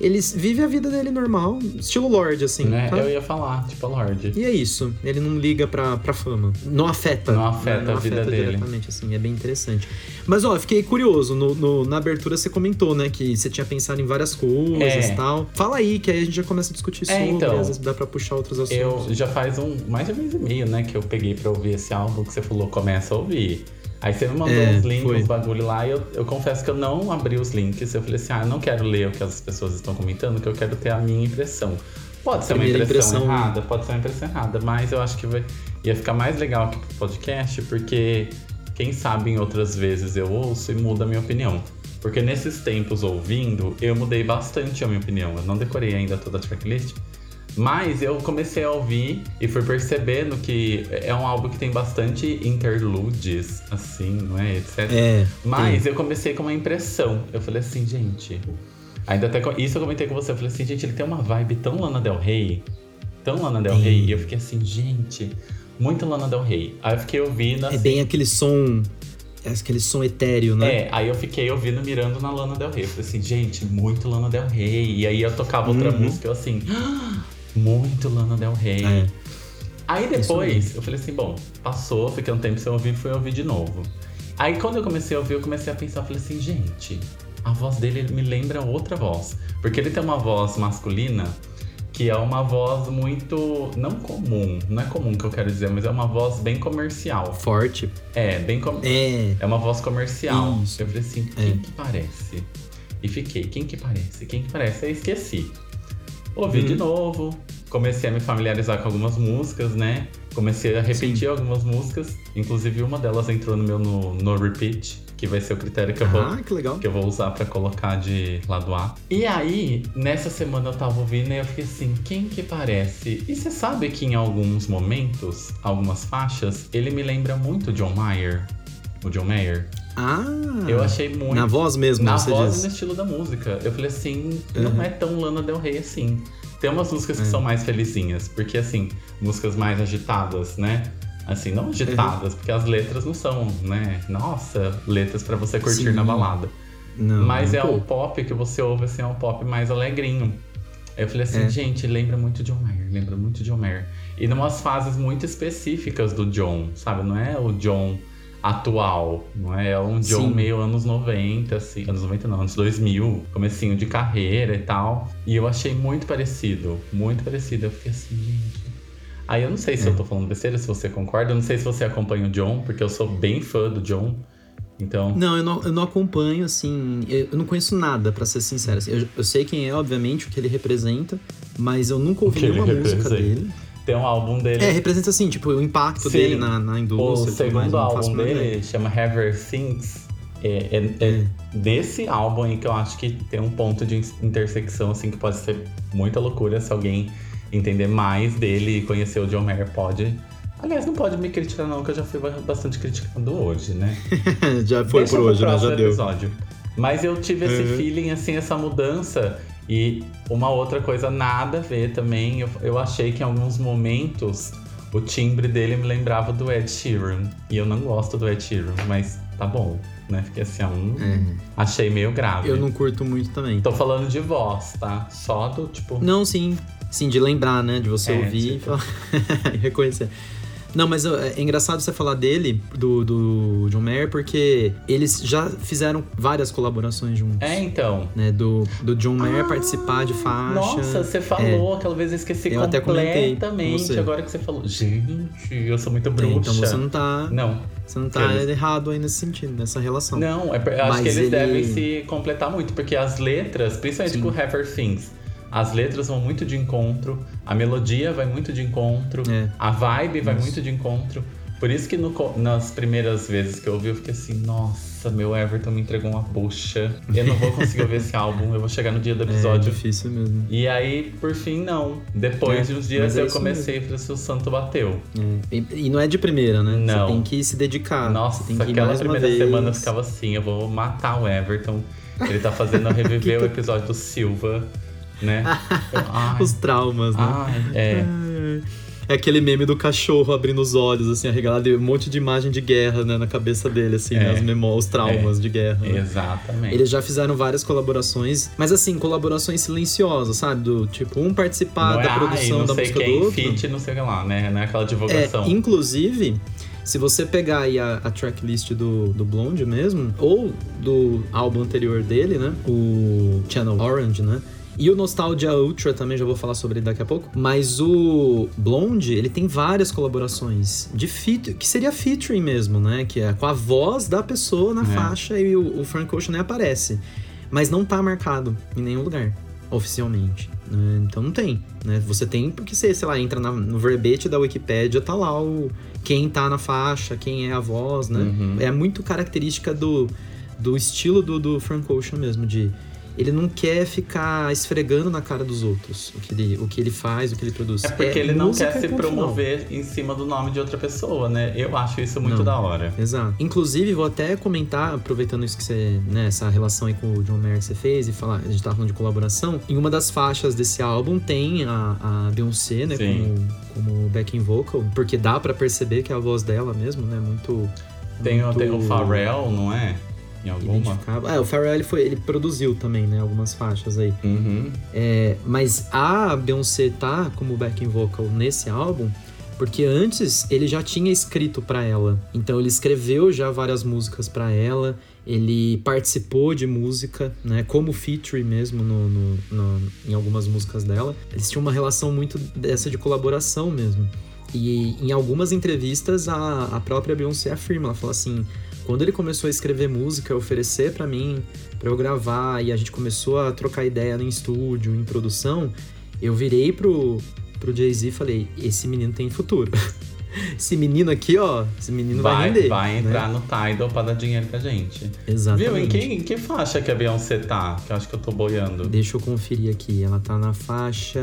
Speaker 1: Ele vive a vida dele normal, estilo Lorde, assim.
Speaker 2: né?
Speaker 1: tá?
Speaker 2: Eu ia falar, tipo Lorde.
Speaker 1: E é isso. Ele não liga pra, pra fama. Não afeta.
Speaker 2: Não afeta a vida dele.
Speaker 1: diretamente, assim. É bem interessante. Mas, ó, eu fiquei curioso. No, no- na abertura você comentou, né? Que você tinha pensado em várias coisas
Speaker 2: É.
Speaker 1: e tal. Fala aí, que aí a gente já começa a discutir
Speaker 2: É,
Speaker 1: sobre.
Speaker 2: então.
Speaker 1: às vezes dá pra puxar outros assuntos.
Speaker 2: Eu já faz um mais de um mês e meio, né, que eu peguei pra ouvir esse álbum que você falou, começa a ouvir. Aí você me mandou
Speaker 1: É,
Speaker 2: uns links,
Speaker 1: foi.
Speaker 2: uns bagulho lá, e eu, eu confesso que eu não abri os links. Eu falei assim, ah, eu não quero ler o que as pessoas estão comentando, que eu quero ter a minha impressão. Pode ser
Speaker 1: Primeira
Speaker 2: uma impressão,
Speaker 1: impressão.
Speaker 2: errada, pode ser uma impressão errada, mas eu acho que vai, ia ficar mais legal aqui pro podcast, porque quem sabe em outras vezes eu ouço e muda a minha opinião. Porque nesses tempos ouvindo, eu mudei bastante a minha opinião. Eu não decorei ainda toda a tracklist, mas eu comecei a ouvir e fui percebendo que é um álbum que tem bastante interludes, assim, não é? Etc.
Speaker 1: É.
Speaker 2: Mas eu comecei com uma impressão. Eu falei assim, gente. Ainda até. Isso eu comentei com você. Eu falei assim, gente, ele tem uma vibe tão Lana Del Rey. Tão Lana Del. Rey. E eu fiquei assim, gente, muito Lana Del Rey. Aí eu fiquei ouvindo
Speaker 1: É
Speaker 2: assim.
Speaker 1: bem aquele som É aquele som etéreo, né?
Speaker 2: É, aí eu fiquei ouvindo mirando na Lana Del Rey. Falei assim, gente, muito Lana Del Rey. E aí eu tocava outra
Speaker 1: Uhum.
Speaker 2: música, eu assim, "Ah, muito Lana Del Rey.
Speaker 1: É.
Speaker 2: Aí depois eu falei assim, bom, passou, fiquei um tempo sem ouvir, fui ouvir de novo. Aí quando eu comecei a ouvir, eu comecei a pensar, eu falei assim, gente, a voz dele me lembra outra voz. Porque ele tem uma voz masculina que é uma voz muito. não comum, não é comum que eu quero dizer, mas é uma voz bem comercial.
Speaker 1: Forte.
Speaker 2: É, bem comercial.
Speaker 1: É.
Speaker 2: É uma voz comercial.
Speaker 1: Isso.
Speaker 2: Eu falei assim, quem que parece? E fiquei, quem que parece? Quem que parece? Aí esqueci. Ouvi
Speaker 1: Uhum.
Speaker 2: de novo, comecei a me familiarizar com algumas músicas, né? Comecei a repetir algumas músicas, inclusive uma delas entrou no meu no, no repeat, que vai ser o critério que eu vou
Speaker 1: Ah, que legal.
Speaker 2: que eu vou usar pra colocar de lado A. E aí, nessa semana eu tava ouvindo e eu fiquei assim, quem que parece? E você sabe que em alguns momentos, algumas faixas, ele me lembra muito John Mayer. O John Mayer.
Speaker 1: Ah.
Speaker 2: Eu achei muito.
Speaker 1: Na voz mesmo,
Speaker 2: Na
Speaker 1: você
Speaker 2: voz
Speaker 1: diz.
Speaker 2: e no estilo da música. Eu falei assim, não
Speaker 1: Uhum.
Speaker 2: é tão Lana Del Rey assim. Tem umas músicas que
Speaker 1: É.
Speaker 2: são mais felizinhas, porque assim, músicas mais agitadas, né? Assim, não agitadas, porque as letras não são, né? Nossa, letras pra você curtir
Speaker 1: Sim.
Speaker 2: na balada.
Speaker 1: Não,
Speaker 2: Mas é
Speaker 1: pô.
Speaker 2: um pop que você ouve assim, é um pop mais alegrinho. Eu falei assim,
Speaker 1: É.
Speaker 2: gente, lembra muito John Mayer, lembra muito John Mayer. E numas fases muito específicas do John, sabe? Não é o John atual, não é? É um John
Speaker 1: Sim.
Speaker 2: meio anos 90, assim, anos 90 não, anos 2000, comecinho de carreira e tal. E eu achei muito parecido, muito parecido. Eu fiquei assim, gente. Aí eu não sei se
Speaker 1: É.
Speaker 2: eu tô falando besteira, se você concorda, eu não sei se você acompanha o John, porque eu sou bem fã do John. Então,
Speaker 1: Não, eu não, eu não acompanho, assim. Eu eu não conheço nada, pra ser sincero. assim. Eu, eu sei quem é, obviamente, o que ele representa, mas eu nunca ouvi nenhuma música dele.
Speaker 2: Tem um álbum dele.
Speaker 1: É, representa, assim, tipo, o impacto
Speaker 2: Sim.
Speaker 1: dele na, na
Speaker 2: O
Speaker 1: indústria. mais,
Speaker 2: segundo álbum dele
Speaker 1: ideia.
Speaker 2: chama Ever Things. É, é, é desse álbum aí que eu acho que tem um ponto de intersecção, assim, que pode ser muita loucura se alguém entender mais dele e conhecer o John Mayer pode. Aliás, não pode me criticar, não, que eu já fui bastante criticado hoje, né?
Speaker 1: Já foi
Speaker 2: Deixa
Speaker 1: por hoje, né? Já deu.
Speaker 2: episódio. Mas eu tive esse
Speaker 1: Uhum.
Speaker 2: feeling, assim, essa mudança. E uma outra coisa nada a ver também. Eu, eu achei que em alguns momentos o timbre dele me lembrava do Ed Sheeran. E eu não gosto do Ed Sheeran, mas tá bom, né? Fiquei assim, hum,
Speaker 1: É,
Speaker 2: achei meio grave.
Speaker 1: eu não curto muito também.
Speaker 2: Tô falando de voz, tá? Só do tipo.
Speaker 1: Não, sim. Sim, de lembrar, né? De você
Speaker 2: É,
Speaker 1: ouvir e
Speaker 2: tipo-
Speaker 1: falar- e reconhecer. Não, mas é engraçado você falar dele, do, do John Mayer, porque eles já fizeram várias colaborações juntos.
Speaker 2: É, então.
Speaker 1: Né, do, do John Mayer
Speaker 2: Ah,
Speaker 1: participar de faixa.
Speaker 2: Nossa, você falou, aquela vez eu esqueci
Speaker 1: Eu
Speaker 2: completamente. Agora que você falou. Gente, eu sou muito
Speaker 1: É,
Speaker 2: bruxa.
Speaker 1: então você não tá,
Speaker 2: Não,
Speaker 1: você não tá
Speaker 2: Eles-
Speaker 1: errado aí nesse sentido, nessa relação.
Speaker 2: Não, é, acho
Speaker 1: Mas
Speaker 2: que eles
Speaker 1: ele-
Speaker 2: devem se completar muito, porque as letras, principalmente
Speaker 1: Sim.
Speaker 2: com Heifer Things, as letras vão muito de encontro, a melodia vai muito de encontro,
Speaker 1: É.
Speaker 2: a vibe vai
Speaker 1: Isso.
Speaker 2: muito de encontro. Por isso que no nas primeiras vezes que eu ouvi, eu fiquei assim, nossa, meu Everton me entregou uma bucha. Eu não vou conseguir ouvir esse álbum, eu vou chegar no dia do
Speaker 1: É
Speaker 2: episódio.
Speaker 1: difícil mesmo.
Speaker 2: E aí, por fim, não. Depois
Speaker 1: É,
Speaker 2: de uns dias
Speaker 1: é
Speaker 2: eu comecei e falei assim, o santo bateu.
Speaker 1: É. E, e não é de primeira, né?
Speaker 2: Não.
Speaker 1: Você tem que se dedicar.
Speaker 2: Nossa,
Speaker 1: você tem que
Speaker 2: aquela
Speaker 1: mais uma
Speaker 2: primeira
Speaker 1: vez.
Speaker 2: semana eu ficava assim, eu vou matar o Everton. Ele tá fazendo reviver o episódio do Silva, né? Ai,
Speaker 1: Os traumas, né?
Speaker 2: ai, é.
Speaker 1: É aquele meme do cachorro abrindo os olhos, assim, arregalado, e um monte de imagem de guerra, né, na cabeça dele, assim,
Speaker 2: É.
Speaker 1: né, memórias, os traumas de guerra. né?
Speaker 2: Exatamente.
Speaker 1: Eles já fizeram várias colaborações, mas assim, colaborações silenciosas, sabe? Do tipo, um participar
Speaker 2: não é,
Speaker 1: da
Speaker 2: ai,
Speaker 1: produção
Speaker 2: não
Speaker 1: da
Speaker 2: sei
Speaker 1: música
Speaker 2: quem,
Speaker 1: do outro.
Speaker 2: feat, não sei lá, né? Não é aquela
Speaker 1: É,
Speaker 2: divulgação.
Speaker 1: inclusive, se você pegar aí a, a tracklist do, do Blonde mesmo, ou do álbum anterior dele, né? O Channel Orange, né? E o Nostalgia Ultra também, já vou falar sobre ele daqui a pouco. Mas o Blonde, ele tem várias colaborações de feat, que seria featuring mesmo, né? Que é com a voz da pessoa na
Speaker 2: É.
Speaker 1: faixa e o, o Frank Ocean nem aparece. Mas não tá marcado em nenhum lugar, oficialmente. né? Então não tem, né? Você tem porque você, sei lá, entra na- no verbete da Wikipédia, tá lá o quem tá na faixa, quem é a voz, né?
Speaker 2: Uhum.
Speaker 1: É muito característica do, do estilo do, do Frank Ocean mesmo, de ele não quer ficar esfregando na cara dos outros o que ele, o que ele faz, o que ele produz.
Speaker 2: É porque ele não quer se promover em cima do nome de outra pessoa, né? Eu acho isso muito
Speaker 1: Não.
Speaker 2: da hora.
Speaker 1: Exato. Inclusive, vou até comentar, aproveitando isso que você, né, essa relação aí com o John Mayer que você fez e falar, a gente tava falando de colaboração. Em uma das faixas desse álbum tem a, a Beyoncé, né,
Speaker 2: Sim.
Speaker 1: como, como backing vocal, porque dá pra perceber que é a voz dela mesmo, né, muito
Speaker 2: Tem,
Speaker 1: muito
Speaker 2: tem o Pharrell, não é? Em alguma?
Speaker 1: É, o Pharrell ele, foi, ele produziu também, né? Algumas faixas aí.
Speaker 2: Uhum.
Speaker 1: É, mas a Beyoncé tá como backing vocal nesse álbum porque antes ele já tinha escrito pra ela. Então ele escreveu já várias músicas pra ela, ele participou de música, né, como feature mesmo no, no, no- em algumas músicas dela. Eles tinham uma relação muito dessa de colaboração mesmo. E em algumas entrevistas a, a própria Beyoncé afirma, ela fala assim, quando ele começou a escrever música, oferecer pra mim, pra eu gravar, e a gente começou a trocar ideia no estúdio, em produção, eu virei pro, pro Jay-Z e falei, esse menino tem futuro. esse menino aqui, ó, esse menino vai,
Speaker 2: Vai,
Speaker 1: render.
Speaker 2: vai
Speaker 1: né?
Speaker 2: entrar no Tidal pra dar dinheiro pra gente.
Speaker 1: Exatamente.
Speaker 2: Viu? Em que, em que faixa que a Beyoncé tá? Que eu acho que eu tô boiando.
Speaker 1: Deixa eu conferir aqui. Ela tá na faixa.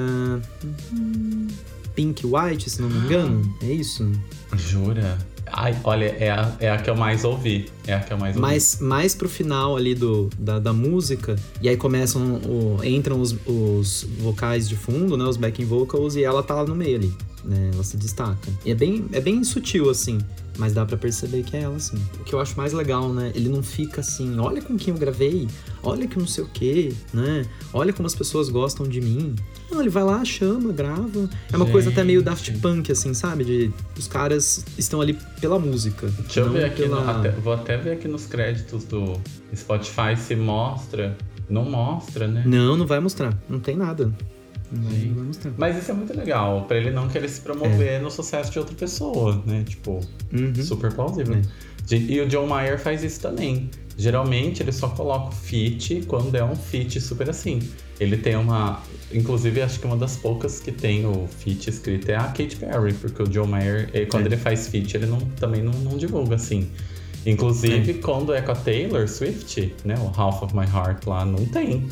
Speaker 1: Pink White, se não me engano. É isso.
Speaker 2: Jura? Ai, olha, é a, é a que eu mais ouvi. É a que eu mais ouvi.
Speaker 1: Mais, mais pro final ali do, da, da música. E aí começam. O, entram os, os vocais de fundo, né? Os backing vocals, e ela tá lá no meio ali. Né, ela se destaca. E é bem, é bem sutil, assim. Mas dá pra perceber que é ela, assim. O que eu acho mais legal, né? Ele não fica assim, olha com quem eu gravei, olha que não sei o quê, né? Olha como as pessoas gostam de mim. Não, ele vai lá, chama, grava. É uma coisa até meio Daft
Speaker 2: Gente.
Speaker 1: Punk, assim, sabe? De os caras estão ali pela música.
Speaker 2: Deixa eu ver aqui, no-
Speaker 1: pela-
Speaker 2: até- vou até ver aqui nos créditos do Spotify se mostra. Não mostra, né?
Speaker 1: Não, não vai mostrar. Não tem nada.
Speaker 2: Mas isso é muito legal, pra ele não querer se promover no sucesso de outra pessoa, né? Tipo,
Speaker 1: Uhum.
Speaker 2: super plausível.
Speaker 1: É.
Speaker 2: E o John Mayer faz isso também. Geralmente ele só coloca o feat quando é um feat super assim. Ele tem uma. Inclusive, acho que uma das poucas que tem o feat escrito é a Katy Perry, porque o John Mayer, ele- quando
Speaker 1: É.
Speaker 2: ele faz feat, ele não, também não, não divulga assim. Inclusive, quando é com a Taylor Swift, né? O Half of My Heart lá, não tem.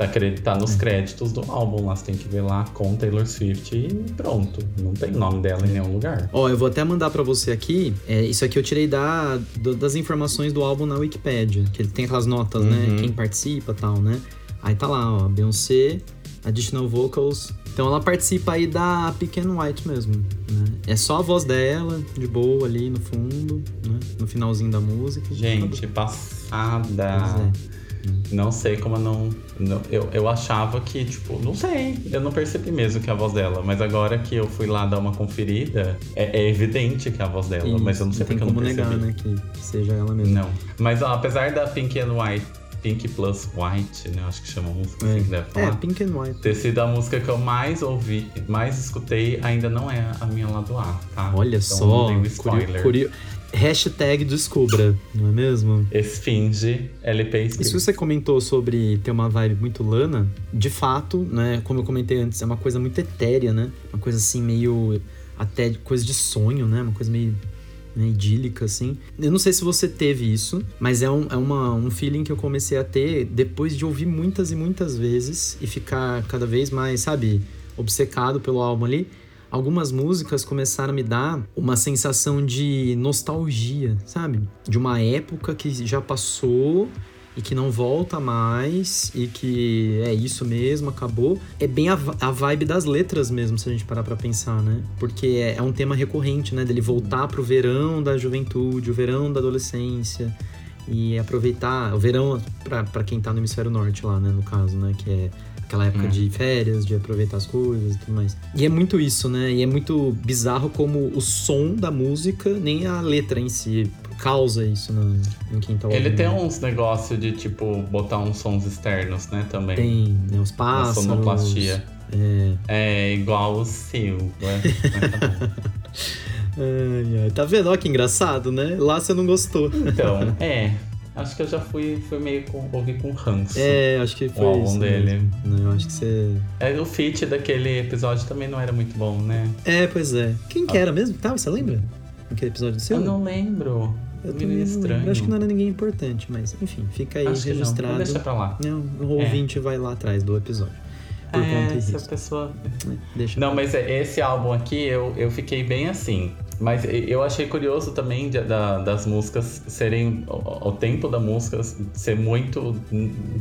Speaker 2: Tá, cre- tá nos créditos do álbum lá, você tem que ver lá com Taylor Swift e pronto. Não tem nome dela em nenhum lugar.
Speaker 1: Ó, eu vou até mandar pra você aqui. é, isso aqui eu tirei da, do- das informações do álbum na Wikipedia. Que ele tem aquelas notas, né?
Speaker 2: Uhum.
Speaker 1: Quem participa e tal, né? Aí tá lá, ó. Beyoncé, Additional Vocals. Então ela participa aí da and White mesmo, né? É só a voz dela, de boa ali no fundo, né? No finalzinho da música.
Speaker 2: Gente, passada.
Speaker 1: Pois é.
Speaker 2: Não sei como eu não, não- eu, eu achava que, tipo, não sei. Eu não percebi mesmo que é a voz dela. Mas agora que eu fui lá dar uma conferida, é, é evidente que é a voz dela.
Speaker 1: Isso,
Speaker 2: mas eu não sei porque eu não percebi.
Speaker 1: negar, né? Que, que seja ela mesmo.
Speaker 2: Não. Mas ó, apesar da Pink and White, Pink plus White, né? eu Acho que chama a música assim que deve
Speaker 1: É,
Speaker 2: falar.
Speaker 1: Pink and White.
Speaker 2: Ter sido a música que eu mais ouvi, mais escutei, ainda não é a minha lado A, tá?
Speaker 1: Olha
Speaker 2: Então,
Speaker 1: só.
Speaker 2: um
Speaker 1: curio-
Speaker 2: spoiler.
Speaker 1: curio- Hashtag descubra, não é mesmo?
Speaker 2: Esfinge, LP
Speaker 1: E
Speaker 2: Espírito.
Speaker 1: se você comentou sobre ter uma vibe muito lana, de fato, né, como eu comentei antes, é uma coisa muito etérea, né? Uma coisa assim, meio. até coisa de sonho, né? Uma coisa meio. né, idílica, assim. Eu não sei se você teve isso, mas é, um, é uma, um feeling que eu comecei a ter depois de ouvir muitas e muitas vezes e ficar cada vez mais, sabe, obcecado pelo álbum ali. Algumas músicas começaram a me dar uma sensação de nostalgia, sabe? De uma época que já passou e que não volta mais e que é isso mesmo, acabou. É bem a, a vibe das letras mesmo, se a gente parar pra pensar, né? Porque é, é um tema recorrente, né? Dele voltar pro verão da juventude, o verão da adolescência e aproveitar o verão pra quem tá no hemisfério norte lá, né? No caso, né? Que é aquela época
Speaker 2: Hum.
Speaker 1: de férias, de aproveitar as coisas e tudo mais. E é muito isso, né? E é muito bizarro como o som da música, nem a letra em si causa isso no, em quem tá ouvindo.
Speaker 2: Ele tem uns negócios de, tipo, botar uns sons externos, né, também.
Speaker 1: Tem, né? Os pássaros.
Speaker 2: sonoplastia.
Speaker 1: É.
Speaker 2: É igual o Silva. Mas tá.
Speaker 1: Ai, ai. Tá vendo? Olha que engraçado, né? Lá você não gostou.
Speaker 2: Então, é. Acho que eu já fui, fui meio com, ouvi com ranço.
Speaker 1: É, acho que foi
Speaker 2: O álbum
Speaker 1: isso
Speaker 2: dele.
Speaker 1: né? Eu acho que você...
Speaker 2: É, o feat daquele episódio também não era muito bom, né?
Speaker 1: É, pois é. Quem que era mesmo que tava? Você lembra? Aquele episódio do seu?
Speaker 2: Eu não lembro.
Speaker 1: Eu também não
Speaker 2: estranho.
Speaker 1: lembro. Acho que não era ninguém importante, mas enfim, fica aí
Speaker 2: Acho não.
Speaker 1: registrado.
Speaker 2: Então deixa pra lá.
Speaker 1: Não, o ouvinte vai lá atrás do episódio. Por conta
Speaker 2: É,
Speaker 1: e
Speaker 2: se a
Speaker 1: risco.
Speaker 2: pessoa...
Speaker 1: né? Deixa
Speaker 2: Não, mas é- esse álbum aqui eu, eu fiquei bem assim. Mas eu achei curioso também de- da- das músicas serem. O, o tempo da música ser muito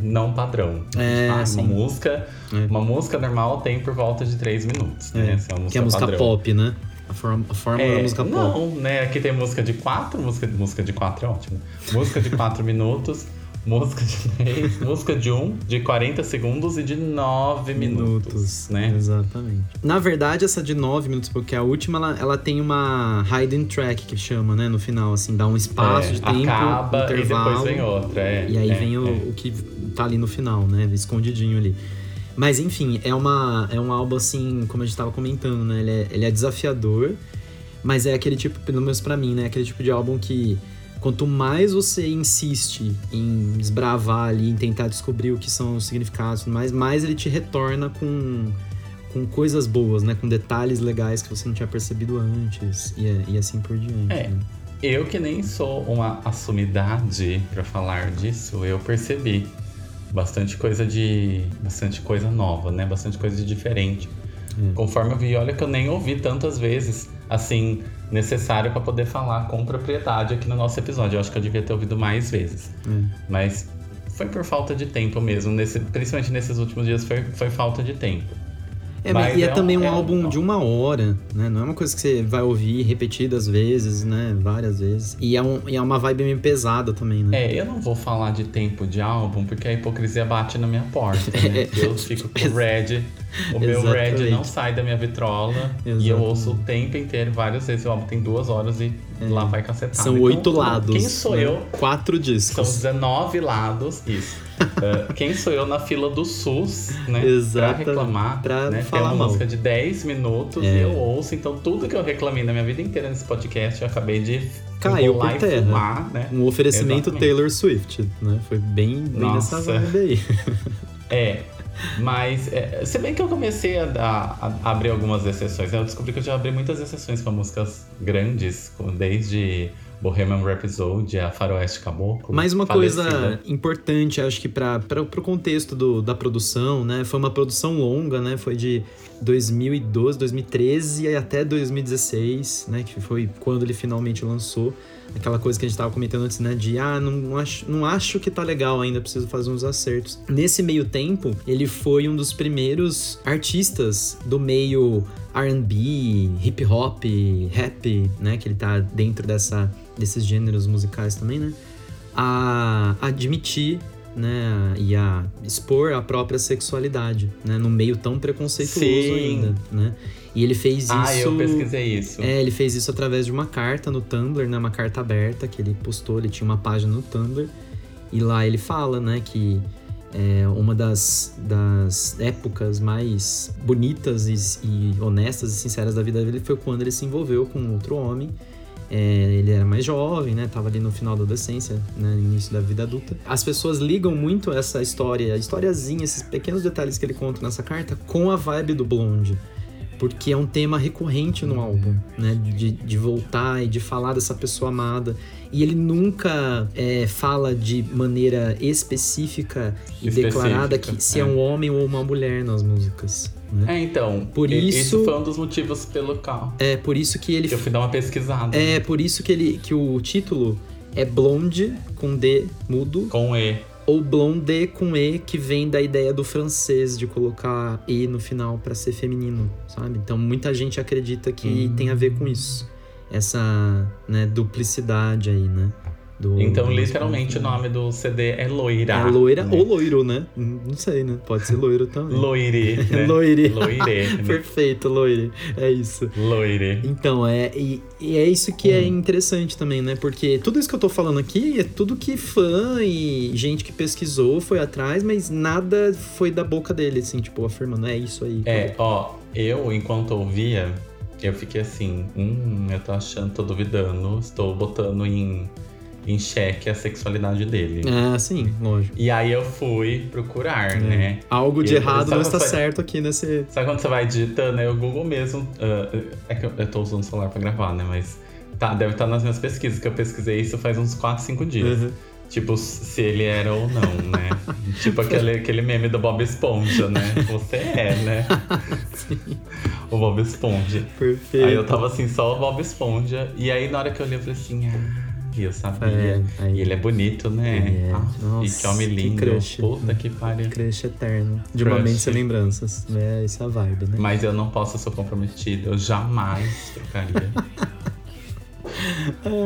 Speaker 2: não padrão.
Speaker 1: É,
Speaker 2: Ah,
Speaker 1: sim.
Speaker 2: uma música.
Speaker 1: É.
Speaker 2: Uma música normal tem por volta de 3 minutos. Né?
Speaker 1: É,
Speaker 2: Essa é
Speaker 1: que é a música
Speaker 2: padrão.
Speaker 1: pop, né? A, forma, a fórmula
Speaker 2: É,
Speaker 1: da música pop.
Speaker 2: não, né? Aqui tem música de quatro, música, música de quatro é ótimo. Música de quatro minutos, música de 10, música de um, de 40 segundos e de 9 minutos, né?
Speaker 1: Exatamente. Na verdade, essa de 9 minutos, porque a última, ela, ela tem uma hidden track que chama, né? No final, assim, dá um espaço
Speaker 2: É,
Speaker 1: de tempo,
Speaker 2: acaba
Speaker 1: intervalo.
Speaker 2: e depois vem outra. É,
Speaker 1: E aí
Speaker 2: é,
Speaker 1: vem o,
Speaker 2: é.
Speaker 1: o que tá ali no final, né? Escondidinho ali. Mas enfim, é, uma, é um álbum assim, como a gente tava comentando, né? Ele é, ele é desafiador, mas é aquele tipo, pelo menos pra mim, né? Aquele tipo de álbum que quanto mais você insiste em desbravar ali, em tentar descobrir o que são os significados mais, mais ele te retorna com, com coisas boas, né? Com detalhes legais que você não tinha percebido antes e, e assim por diante.
Speaker 2: É.
Speaker 1: né?
Speaker 2: Eu que nem sou uma assumidade pra falar disso, eu percebi bastante coisa de. bastante coisa nova, né? Bastante coisa de diferente.
Speaker 1: É.
Speaker 2: Conforme eu vi, olha que eu nem ouvi tantas vezes, assim, necessário pra poder falar com propriedade aqui no nosso episódio. Eu acho que eu devia ter ouvido mais vezes.
Speaker 1: É.
Speaker 2: Mas foi por falta de tempo mesmo, nesse, principalmente nesses últimos dias foi, foi falta de tempo.
Speaker 1: É, mas e é,
Speaker 2: é
Speaker 1: também um
Speaker 2: é um-
Speaker 1: álbum de uma hora, né? Não é uma coisa que você vai ouvir repetidas vezes, né? Várias vezes. E é, um, e é uma vibe meio pesada também, né?
Speaker 2: É, eu não vou falar de tempo de álbum, porque a hipocrisia bate na minha porta, né? Eu fico com o Red, o meu Red
Speaker 1: Exatamente.
Speaker 2: não sai da minha vitrola e eu
Speaker 1: Exatamente.
Speaker 2: ouço o tempo inteiro, várias vezes. O álbum tem duas horas e lá vai cacetada.
Speaker 1: São
Speaker 2: Então,
Speaker 1: oito lados.
Speaker 2: Quem sou
Speaker 1: né?
Speaker 2: eu?
Speaker 1: Quatro
Speaker 2: São
Speaker 1: discos.
Speaker 2: 19 lados, isso. Uh, quem sou eu na fila do SUS, né?
Speaker 1: Exatamente,
Speaker 2: Pra reclamar,
Speaker 1: pra
Speaker 2: né?
Speaker 1: falar
Speaker 2: Tem uma
Speaker 1: mal.
Speaker 2: música de 10 minutos
Speaker 1: É.
Speaker 2: e eu ouço. Então, tudo que eu reclamei na minha vida inteira nesse podcast, eu acabei de
Speaker 1: Caiu por
Speaker 2: e
Speaker 1: terra.
Speaker 2: fumar, né?
Speaker 1: Um oferecimento
Speaker 2: Exatamente.
Speaker 1: Taylor Swift, né? Foi bem, bem nessa vibe aí.
Speaker 2: É, mas é, se bem que eu comecei a, dar- a abrir algumas exceções, eu descobri que eu já abri muitas exceções para músicas grandes, desde Bohemian Rhapsody a Faroeste Caboclo.
Speaker 1: Mais uma
Speaker 2: falecida.
Speaker 1: coisa importante, acho que para o contexto do, da produção, né? Foi uma produção longa, né? Foi de 2012, 2013 e até 2016, né? Que foi quando ele finalmente lançou. Aquela coisa que a gente tava comentando antes, né? De, ah, não, não acho, não acho que tá legal ainda, preciso fazer uns acertos. Nesse meio tempo, ele foi um dos primeiros artistas do meio R&B, hip hop, rap, né? Que ele tá dentro dessa, desses gêneros musicais também, né? A admitir, né? E a expor a própria sexualidade, né? No meio tão preconceituoso
Speaker 2: Sim.
Speaker 1: ainda, né? E ele fez isso...
Speaker 2: Ah, eu pesquisei isso.
Speaker 1: É, ele fez isso através de uma carta no Tumblr, né? Uma carta aberta que ele postou, ele tinha uma página no Tumblr. E lá ele fala, né, que é, uma das, das épocas mais bonitas e, e honestas e sinceras da vida dele foi quando ele se envolveu com outro homem. É, ele era mais jovem, né? Tava ali no final da adolescência, né? no início da vida adulta. As pessoas ligam muito essa história, a historiazinha, esses pequenos detalhes que ele conta nessa carta, com a vibe do Blonde porque é um tema recorrente no álbum, né? De, de voltar e de falar dessa pessoa amada. E ele nunca é, fala de maneira específica e
Speaker 2: Específica,
Speaker 1: declarada que se é.
Speaker 2: é.
Speaker 1: um homem ou uma mulher nas músicas. Né?
Speaker 2: É, então.
Speaker 1: Por
Speaker 2: e-
Speaker 1: isso-
Speaker 2: Esse foi um dos motivos pelo qual
Speaker 1: É, por isso que ele
Speaker 2: eu fui dar uma pesquisada.
Speaker 1: é por isso que ele que o título é Blonde com D mudo
Speaker 2: Com E.
Speaker 1: ou Blonde com E que vem da ideia do francês de colocar E no final pra ser feminino, sabe? Então muita gente acredita que
Speaker 2: Hum.
Speaker 1: tem a ver com isso. Essa, né, duplicidade aí, né? Do,
Speaker 2: Então,
Speaker 1: do
Speaker 2: literalmente, o nome do CD é Loira.
Speaker 1: É loira
Speaker 2: né?
Speaker 1: ou loiro, né? Não sei, né? Pode ser loiro também.
Speaker 2: Loire, né?
Speaker 1: Loire.
Speaker 2: Loire. né?
Speaker 1: Perfeito, loire. É isso.
Speaker 2: Loire.
Speaker 1: Então, é, e, e é isso que é
Speaker 2: Hum.
Speaker 1: interessante também, né? Porque tudo isso que eu tô falando aqui é tudo que fã e gente que pesquisou foi atrás, mas nada foi da boca dele, assim, tipo, afirmando, é isso aí.
Speaker 2: É, ó, eu, enquanto ouvia, eu fiquei assim, hum, eu tô achando, tô duvidando, estou botando em, em xeque a sexualidade dele.
Speaker 1: É, sim, lógico.
Speaker 2: E aí eu fui procurar,
Speaker 1: É.
Speaker 2: né?
Speaker 1: Algo de errado não está certo aqui nesse.
Speaker 2: Sabe quando você vai digitando, é o Google mesmo. ah, é que eu, eu tô usando o celular pra gravar, né? Mas tá, deve estar nas minhas pesquisas, que eu pesquisei isso faz uns 4, 5 dias.
Speaker 1: Uhum.
Speaker 2: Tipo, se ele era ou não, né? tipo aquele, aquele meme do Bob Esponja, né? Você é, né? O Bob Esponja.
Speaker 1: Perfeito.
Speaker 2: Aí eu tava assim, só o Bob Esponja. E aí na hora que eu olhei, eu falei assim, ah, eu sabia.
Speaker 1: É, aí-
Speaker 2: E ele é bonito, né?
Speaker 1: É.
Speaker 2: Ah, e
Speaker 1: Nossa,
Speaker 2: que homem
Speaker 1: que
Speaker 2: lindo.
Speaker 1: crush.
Speaker 2: Puta que pariu.
Speaker 1: Crush eterno. De uma
Speaker 2: Crush.
Speaker 1: mente sem lembranças. É essa a vibe, né?
Speaker 2: Mas eu não posso, eu sou comprometida. Eu jamais trocaria.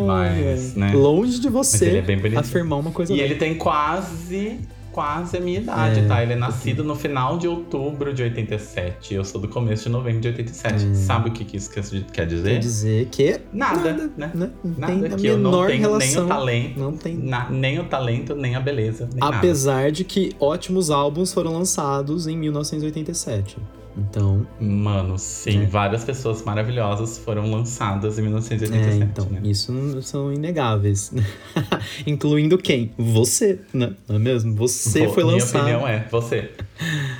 Speaker 2: Mas, né?
Speaker 1: Longe de você
Speaker 2: ele é bem bonito.
Speaker 1: afirmar uma coisa
Speaker 2: E ele tem quase, quase a minha idade,
Speaker 1: É.
Speaker 2: tá? Ele é nascido no final de outubro de 87. Eu sou do começo de novembro de 87. Sabe o que que isso quer dizer?
Speaker 1: Quer dizer que
Speaker 2: Nada,
Speaker 1: nada,
Speaker 2: né?
Speaker 1: né? Não
Speaker 2: Nada
Speaker 1: tem
Speaker 2: que eu não tenho
Speaker 1: relação.
Speaker 2: nem o talento,
Speaker 1: Não tem.
Speaker 2: na- nem o talento, nem a beleza, nem nada.
Speaker 1: Apesar de que ótimos álbuns foram lançados em 1987. Então,
Speaker 2: Mano, sim,
Speaker 1: É.
Speaker 2: várias pessoas maravilhosas foram lançadas em
Speaker 1: é,
Speaker 2: 1987,
Speaker 1: então
Speaker 2: né?
Speaker 1: isso são inegáveis. Incluindo quem? Você, né? Não é mesmo? Você
Speaker 2: Vou-
Speaker 1: foi
Speaker 2: Minha
Speaker 1: lançado.
Speaker 2: opinião é você.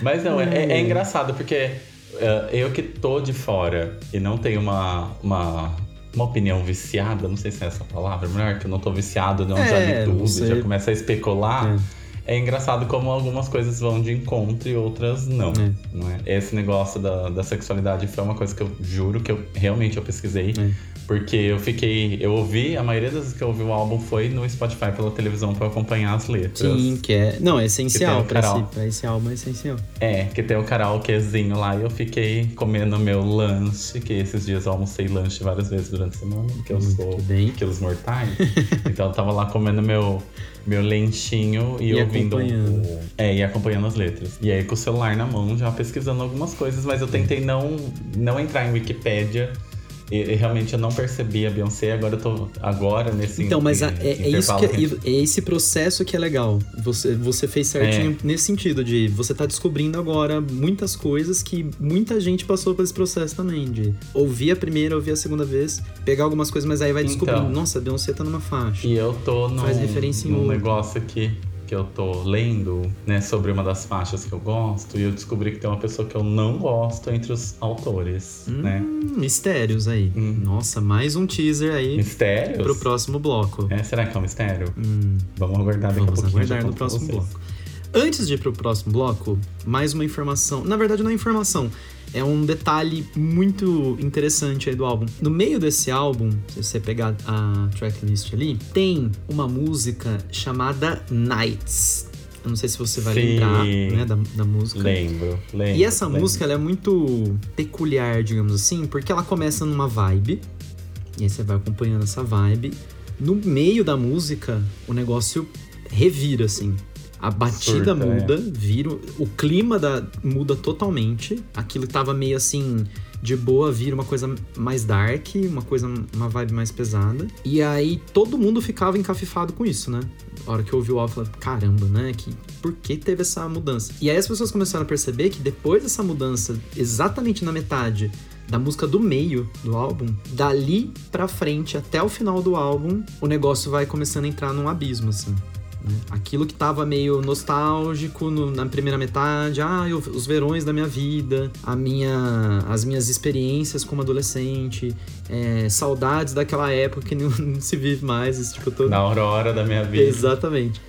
Speaker 2: Mas não, é, é- é engraçado porque eh, eu que tô de fora e não tenho uma, uma, uma opinião viciada, não sei se é essa palavra, melhor que eu não tô viciado, não, já
Speaker 1: É,
Speaker 2: li tudo,
Speaker 1: você-
Speaker 2: já começa a especular. É. engraçado como algumas coisas vão de encontro e outras não.
Speaker 1: É.
Speaker 2: não é? Esse negócio da, da sexualidade foi uma coisa que eu juro que eu realmente eu pesquisei.
Speaker 1: É.
Speaker 2: Porque eu fiquei. Eu ouvi, a maioria das vezes que eu ouvi o álbum foi no Spotify pela televisão pra eu acompanhar as letras.
Speaker 1: Sim, que é. Não, é essencial
Speaker 2: Que
Speaker 1: pra esse, pra esse álbum, é essencial.
Speaker 2: É, que tem o karaokezinho lá e eu fiquei comendo meu lanche, que esses dias eu almocei lanche várias vezes durante a semana, porque eu
Speaker 1: Muito
Speaker 2: sou
Speaker 1: bem.
Speaker 2: quilos mortais. então eu tava lá comendo meu, meu lenchinho e,
Speaker 1: E
Speaker 2: ouvindo. o- É, e acompanhando as letras. E aí com o celular na mão, já pesquisando algumas coisas, mas eu tentei não, não entrar em Wikipédia. E, e realmente eu não percebi a Beyoncé, agora eu tô. Agora nesse
Speaker 1: Então, mas a- é, é isso que é, é esse processo que é legal. Você, você fez certinho
Speaker 2: É.
Speaker 1: nesse sentido de você tá descobrindo agora muitas coisas que muita gente passou por esse processo também de ouvir a primeira, ouvir a segunda vez, pegar algumas coisas, mas aí vai descobrindo,
Speaker 2: Então.
Speaker 1: nossa, a Beyoncé tá numa faixa.
Speaker 2: E eu tô num,
Speaker 1: Faz referência em
Speaker 2: num negócio aqui que eu tô lendo, né, sobre uma das faixas que eu gosto, e eu descobri que tem uma pessoa que eu não gosto entre os autores, né?
Speaker 1: Hum, mistérios aí.
Speaker 2: Hum.
Speaker 1: Nossa, mais um teaser aí
Speaker 2: Mistérios?
Speaker 1: pro próximo bloco.
Speaker 2: É, será que é um mistério?
Speaker 1: Hum,
Speaker 2: Vamos aguardar daqui a
Speaker 1: vamos
Speaker 2: pouquinho. eu já
Speaker 1: aguardar no próximo bloco. Antes de ir pro próximo bloco, mais uma informação. Na verdade, não é informação. É um detalhe muito interessante aí do álbum. No meio desse álbum, se você pegar a tracklist ali, tem uma música chamada Nights. Eu não sei se você vai
Speaker 2: Sim.
Speaker 1: lembrar né, da, da música.
Speaker 2: Lembro, lembro.
Speaker 1: E essa
Speaker 2: lembro.
Speaker 1: música é muito peculiar, digamos assim, porque ela começa numa vibe, e aí você vai acompanhando essa vibe. No meio da música, o negócio revira, assim. A batida
Speaker 2: Surta, é.
Speaker 1: muda, vira. O clima da, muda totalmente. Aquilo que tava meio assim. De boa, vira uma coisa mais dark, uma coisa, uma vibe mais pesada. E aí todo mundo ficava encafifado com isso, né? A hora que eu ouvi o álbum, eu falei, caramba, né? Que, por que teve essa mudança? E aí as pessoas começaram a perceber que depois dessa mudança, exatamente na metade da música do meio do álbum, dali pra frente até o final do álbum, o negócio vai começando a entrar num abismo, assim. Né? Aquilo que tava meio nostálgico no- na primeira metade, ah, eu- os verões da minha vida, a minha, as minhas experiências como adolescente, é, saudades daquela época que não, não se vive mais, esse tipo todo.
Speaker 2: Na aurora da minha vida.
Speaker 1: Exatamente.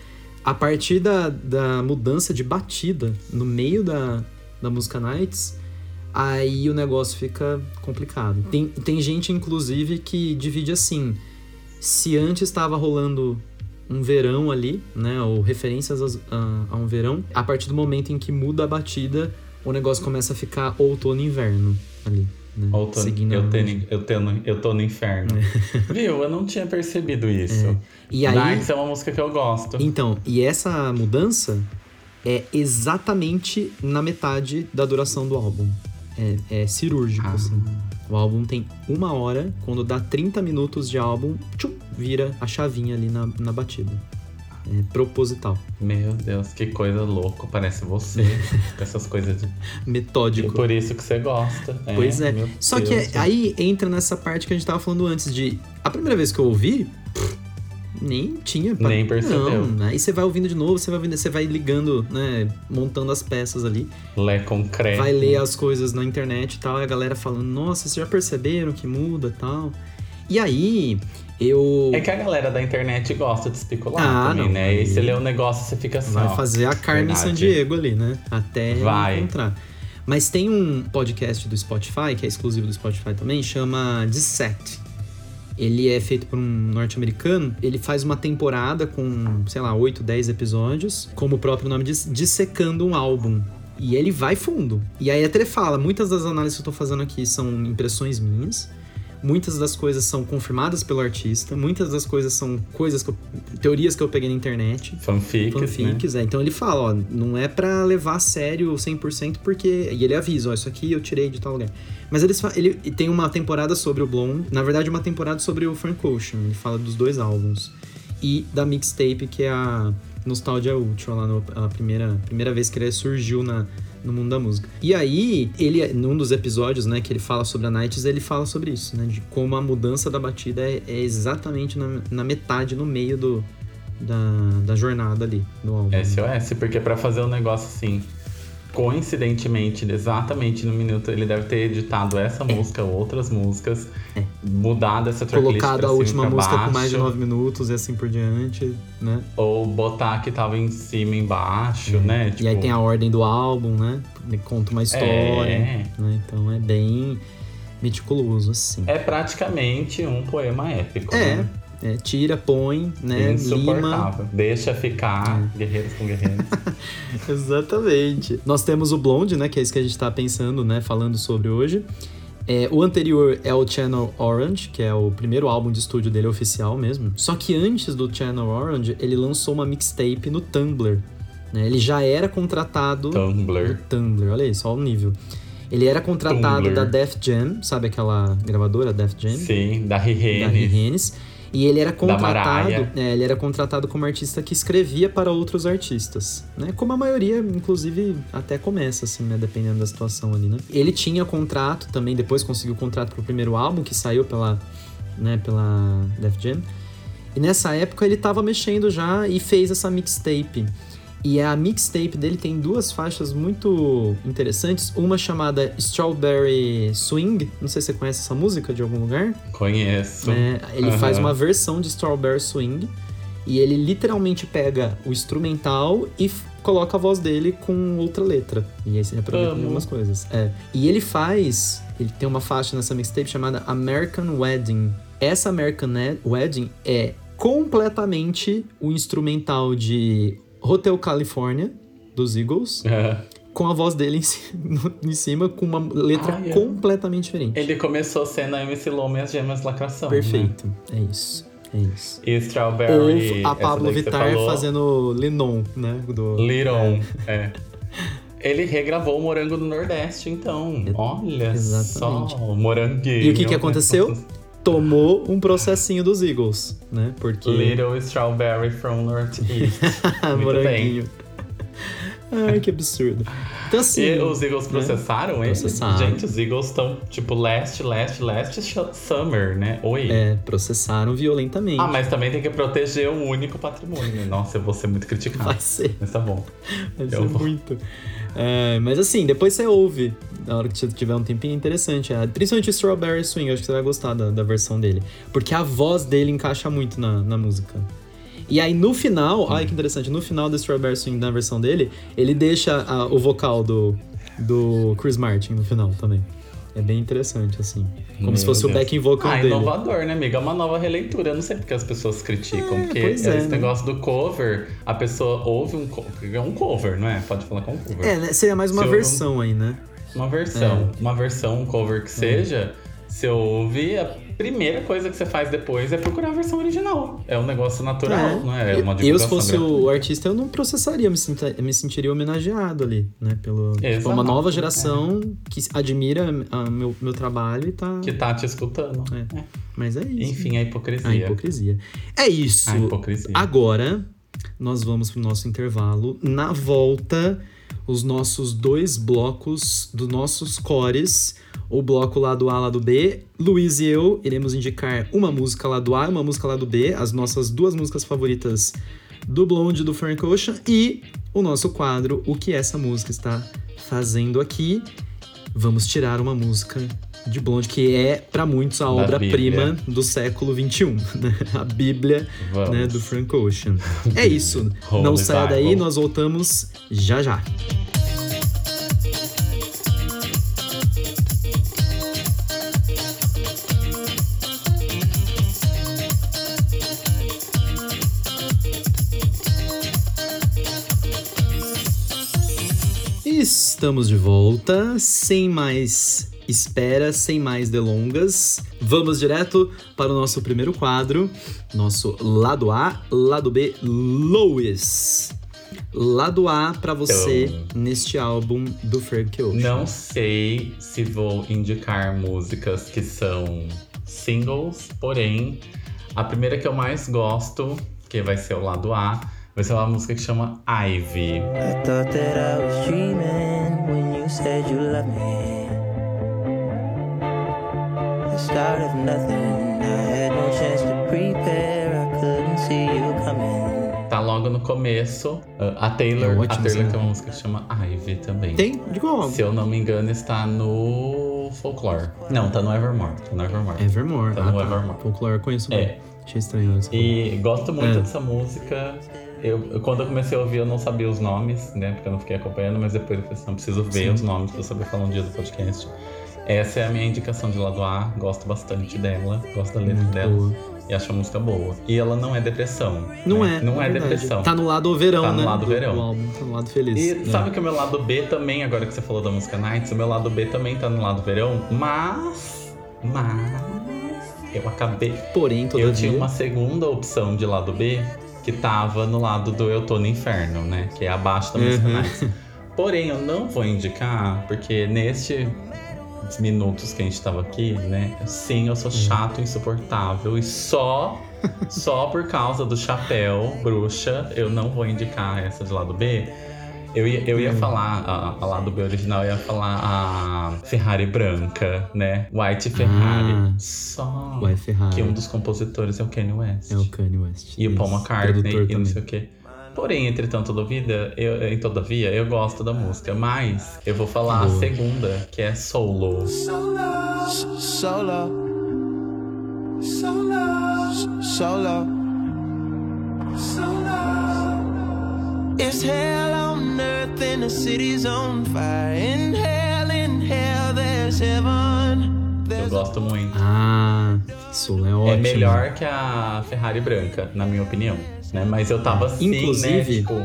Speaker 1: A partir da, da mudança de batida no meio da, da música Nights, aí o negócio fica complicado. Tem, tem gente, inclusive, que divide assim: se antes estava rolando um verão ali, né, ou referências a, a um verão, a partir do momento em que muda a batida, o negócio começa a ficar outono e inverno ali. Né,
Speaker 2: Outono,
Speaker 1: seguindo
Speaker 2: eu, tenho, eu, tenho, eu tô no inferno. Viu? Eu não tinha percebido isso.
Speaker 1: E aí,
Speaker 2: Nights é uma música que eu gosto.
Speaker 1: Então, e essa mudança é exatamente na metade da duração do álbum. É, é cirúrgico,
Speaker 2: Ah.
Speaker 1: assim. O álbum tem uma hora, quando dá 30 minutos de álbum, tchum, vira a chavinha ali na, na batida. É proposital,
Speaker 2: Meu Deus, que coisa louca. Parece você. com essas coisas de. E
Speaker 1: metódico.
Speaker 2: por isso que você gosta.
Speaker 1: Pois é.
Speaker 2: meu
Speaker 1: Só
Speaker 2: Deus
Speaker 1: que aí entra nessa parte que a gente tava falando antes de. A primeira vez que eu ouvi, pff, nem tinha. pa-
Speaker 2: Nem percebeu.
Speaker 1: Não, aí você vai ouvindo de novo, você vai ouvindo, você vai ligando, né? Montando as peças ali.
Speaker 2: Lé concreto.
Speaker 1: vai ler as coisas na internet e tal, e a galera falando, nossa, vocês já perceberam que muda e tal. E aí, eu.
Speaker 2: É que a galera da internet gosta de especular
Speaker 1: Ah,
Speaker 2: também,
Speaker 1: não,
Speaker 2: né?
Speaker 1: aí-
Speaker 2: E você lê um negócio, você fica assim,
Speaker 1: Vai
Speaker 2: ó,
Speaker 1: fazer a Carmen
Speaker 2: verdade.
Speaker 1: Sandiego ali, né? Até
Speaker 2: Vai.
Speaker 1: encontrar. Mas tem um podcast do Spotify, que é exclusivo do Spotify também, chama Dissect. Ele é feito por um norte-americano, ele faz uma temporada com, sei lá, 8, 10 episódios, como o próprio nome diz, dissecando um álbum. E ele vai fundo. E aí até ele fala, muitas das análises que eu tô fazendo aqui são impressões minhas, Muitas das coisas são confirmadas pelo artista, muitas das coisas são coisas que eu, teorias que eu peguei na internet.
Speaker 2: Fanfics,
Speaker 1: Fanfics,
Speaker 2: né?
Speaker 1: é. Então ele fala, ó, não é para levar a sério 100% porque e ele avisa, ó, isso aqui eu tirei de tal lugar. Mas eles ele tem uma temporada sobre o Blonde, na verdade uma temporada sobre o Frank Ocean, ele fala dos dois álbuns e da mixtape que é a Nostalgia Ultra lá no, a primeira primeira vez que ele surgiu na no mundo da música. E aí, ele, num dos episódios, né, que ele fala sobre a Nights, ele fala sobre isso, né? De como a mudança da batida é, é exatamente na, na, metade, no meio do, da, da jornada ali, no álbum.
Speaker 2: SOS, porque para fazer um negócio assim coincidentemente, exatamente no minuto, ele deve ter editado essa é. música, outras músicas, é. mudado essa tracklist
Speaker 1: Colocado a última música
Speaker 2: baixo,
Speaker 1: com mais de nove minutos e assim por diante, né?
Speaker 2: Ou botar que tava em cima e embaixo, é. né?
Speaker 1: Tipo... E aí tipo tem a ordem do álbum, né? Ele conta uma história, é. né? Então é bem meticuloso, assim.
Speaker 2: É praticamente um poema épico,
Speaker 1: é.
Speaker 2: né?
Speaker 1: É, tira, põe, né? Lima.
Speaker 2: Deixa ficar é. guerreiros com guerreiros.
Speaker 1: Exatamente. Nós temos o Blonde, né? Que é isso que a gente tá pensando, né? Falando sobre hoje. É, o anterior é o Channel Orange, que é o primeiro álbum de estúdio dele oficial mesmo. Só que antes do Channel Orange, ele lançou uma mixtape no Tumblr. Né? Ele já era contratado.
Speaker 2: Tumblr.
Speaker 1: Tumblr, olha aí, só o nível. Ele era contratado Tumblr. da Def Jam, sabe aquela gravadora Def Jam?
Speaker 2: Sim, da Rihanna. Da
Speaker 1: Rihanna. E ele era contratado, é, ele era contratado como artista que escrevia para outros artistas, né? Como a maioria, inclusive, até começa assim, né, dependendo da situação ali, né? Ele tinha contrato também, depois conseguiu contrato para o primeiro álbum que saiu pela, né, pela Def Jam. E nessa época ele estava mexendo já e fez essa mixtape. E a mixtape dele tem duas faixas muito interessantes. Uma chamada Strawberry Swing. Não sei se você conhece essa música de algum lugar.
Speaker 2: Conheço.
Speaker 1: É, ele uhum. faz uma versão de Strawberry Swing. E ele literalmente pega o instrumental e coloca a voz dele com outra letra. E aí você aproveita algumas coisas. É. E ele faz. Ele tem uma faixa nessa mixtape chamada American Wedding. Essa American Wedding é completamente o instrumental de Hotel California, dos Eagles. É. Com a voz dele em, cima, com uma letra Ai, completamente diferente.
Speaker 2: Ele começou sendo a MC Lome e as Gemas Lacração.
Speaker 1: Perfeito.
Speaker 2: Né?
Speaker 1: É isso. É isso.
Speaker 2: E Strawberry.
Speaker 1: Ou a Pablo Vittar fazendo Linon, né?
Speaker 2: Do... Liron, é. é. Ele regravou o Morango do Nordeste, então. Olha Exatamente. só, o moranguinho.
Speaker 1: E o que, que aconteceu? tomou um processinho dos Eagles, né? Porque.
Speaker 2: Little Strawberry from Northeast.
Speaker 1: Moranguinho. Ai, que absurdo. Então, assim,
Speaker 2: e os Eagles né? processaram né? eles? Processaram. Gente, os Eagles estão, tipo, last, last, last summer, né? Oi.
Speaker 1: É, processaram violentamente.
Speaker 2: Ah, mas também tem que proteger o único patrimônio, né? Nossa, eu vou ser muito criticado.
Speaker 1: Vai ser.
Speaker 2: Mas tá bom.
Speaker 1: Vai eu ser vou. muito. É, mas assim, depois você ouve, na hora que você tiver um tempinho, é interessante. É, principalmente Strawberry Swing, acho que você vai gostar da, da versão dele. Porque a voz dele encaixa muito na, na música. E aí no final, ai que interessante, no final do Strawberry Swing, na versão dele, ele deixa a, o vocal do, do Chris Martin no final também. É bem interessante, assim. Como Meu se fosse Deus. o backing vocal
Speaker 2: ah,
Speaker 1: dele.
Speaker 2: inovador, né, amiga? É uma nova releitura. Eu não sei porque as pessoas criticam. É, porque é, esse né? negócio do cover, a pessoa ouve um cover. É um cover, não é? Pode falar com um cover.
Speaker 1: É, né? seria mais uma se versão
Speaker 2: um...
Speaker 1: aí, né?
Speaker 2: Uma versão. É. Uma versão, um cover que é. seja. Se eu ouvir, primeira coisa que você faz depois é procurar a versão original. É um negócio natural, é. não é? é uma
Speaker 1: eu, se fosse gratuita. o artista, eu não processaria, eu me, senti, me sentiria homenageado ali, né? Pelo, tipo, uma nova geração é. que admira a, meu, meu trabalho e tá...
Speaker 2: Que tá te escutando.
Speaker 1: É. é. Mas é isso.
Speaker 2: Enfim, a hipocrisia.
Speaker 1: A hipocrisia. É isso.
Speaker 2: A hipocrisia.
Speaker 1: Agora, nós vamos pro nosso intervalo. Na volta, os nossos dois blocos dos nossos cores o bloco lá do A, lá do B. Luiz e eu iremos indicar uma música lá do A e uma música lá do B, as nossas duas músicas favoritas do Blonde do Frank Ocean e o nosso quadro O que essa música está fazendo aqui. Vamos tirar uma música de Blonde, que é para muitos a obra-prima do século XXI, né? a Bíblia né, do Frank Ocean. É isso. Não saia daí, nós voltamos já já. Estamos de volta, sem mais espera, sem mais delongas. Vamos direto para o nosso primeiro quadro, nosso lado A, lado B, Lois. Lado A para você
Speaker 2: Então.
Speaker 1: neste álbum do Frank Ocean.
Speaker 2: Não sei se vou indicar músicas que são singles, porém, a primeira que eu mais gosto, que vai ser o lado A, vai ser uma música que chama Ivy.
Speaker 3: I thought that I was dreaming when you said you loved me. Start of nothing. I had no chance to prepare. I couldn't see you coming.
Speaker 2: Tá logo no começo. Uh, A Taylor,
Speaker 1: É
Speaker 2: a Taylor tem uma música que chama Ivy também.
Speaker 1: Tem? De qual?
Speaker 2: Se eu não me engano, está no Folklore. Não, tá no Evermore. Tá no Evermore.
Speaker 1: Evermore.
Speaker 2: Tá
Speaker 1: ah,
Speaker 2: no
Speaker 1: tá.
Speaker 2: Evermore.
Speaker 1: Folklore eu conheço
Speaker 2: É.
Speaker 1: bem. Achei estranho essa.
Speaker 2: E gosto muito
Speaker 1: É.
Speaker 2: dessa música. Eu, quando eu comecei a ouvir, eu não sabia os nomes, né? Porque eu não fiquei acompanhando, mas depois eu falei assim, não preciso ver
Speaker 1: Sim.
Speaker 2: os nomes pra saber falar um dia do podcast. Essa é a minha indicação de lado A, gosto bastante dela, gosto da letra
Speaker 1: Muito
Speaker 2: dela
Speaker 1: boa.
Speaker 2: e acho a música boa. E ela não é depressão.
Speaker 1: Não
Speaker 2: né?
Speaker 1: é.
Speaker 2: Não é,
Speaker 1: verdade.
Speaker 2: depressão.
Speaker 1: Tá no lado verão,
Speaker 2: Tá no
Speaker 1: né?
Speaker 2: lado
Speaker 1: do,
Speaker 2: verão.
Speaker 1: do álbum. Tá no lado feliz.
Speaker 2: E
Speaker 1: né?
Speaker 2: sabe que o meu lado B também, agora que você falou da música Nights, o meu lado B também tá no lado verão, mas. Mas. Eu acabei.
Speaker 1: Porém, todavia...
Speaker 2: Eu tinha uma segunda opção de lado B que tava no lado do Eu Tô no Inferno, né? Que é abaixo da música
Speaker 1: Uhum.
Speaker 2: Nights. Porém, eu não vou indicar, porque neste minutos que a gente tava aqui, né? Sim, eu sou chato, insuportável e só. Só por causa do chapéu, bruxa, eu não vou indicar essa de lado B. Eu ia, eu ia
Speaker 1: Hum.
Speaker 2: falar, a, a lado B original, eu ia falar a Ferrari branca, né? White Ferrari.
Speaker 1: Ah.
Speaker 2: Só
Speaker 1: Ué, Ferrari.
Speaker 2: que um dos compositores é o Kanye West.
Speaker 1: É o Kanye West.
Speaker 2: E o Paul. McCartney e não sei o quê. Porém, entretanto, todavia, eu, em todavia, eu gosto da música, mas eu vou falar a segunda, que é Solo.
Speaker 3: Solo. Solo. Solo. It's hell on earth and the city's on fire. In hell, in hell, there's heaven.
Speaker 2: Eu gosto muito.
Speaker 1: Ah, Solo é ótimo.
Speaker 2: É melhor que a Ferrari branca, na minha opinião. Né? Mas eu tava assim, né?
Speaker 1: Inclusive-
Speaker 2: Tipo,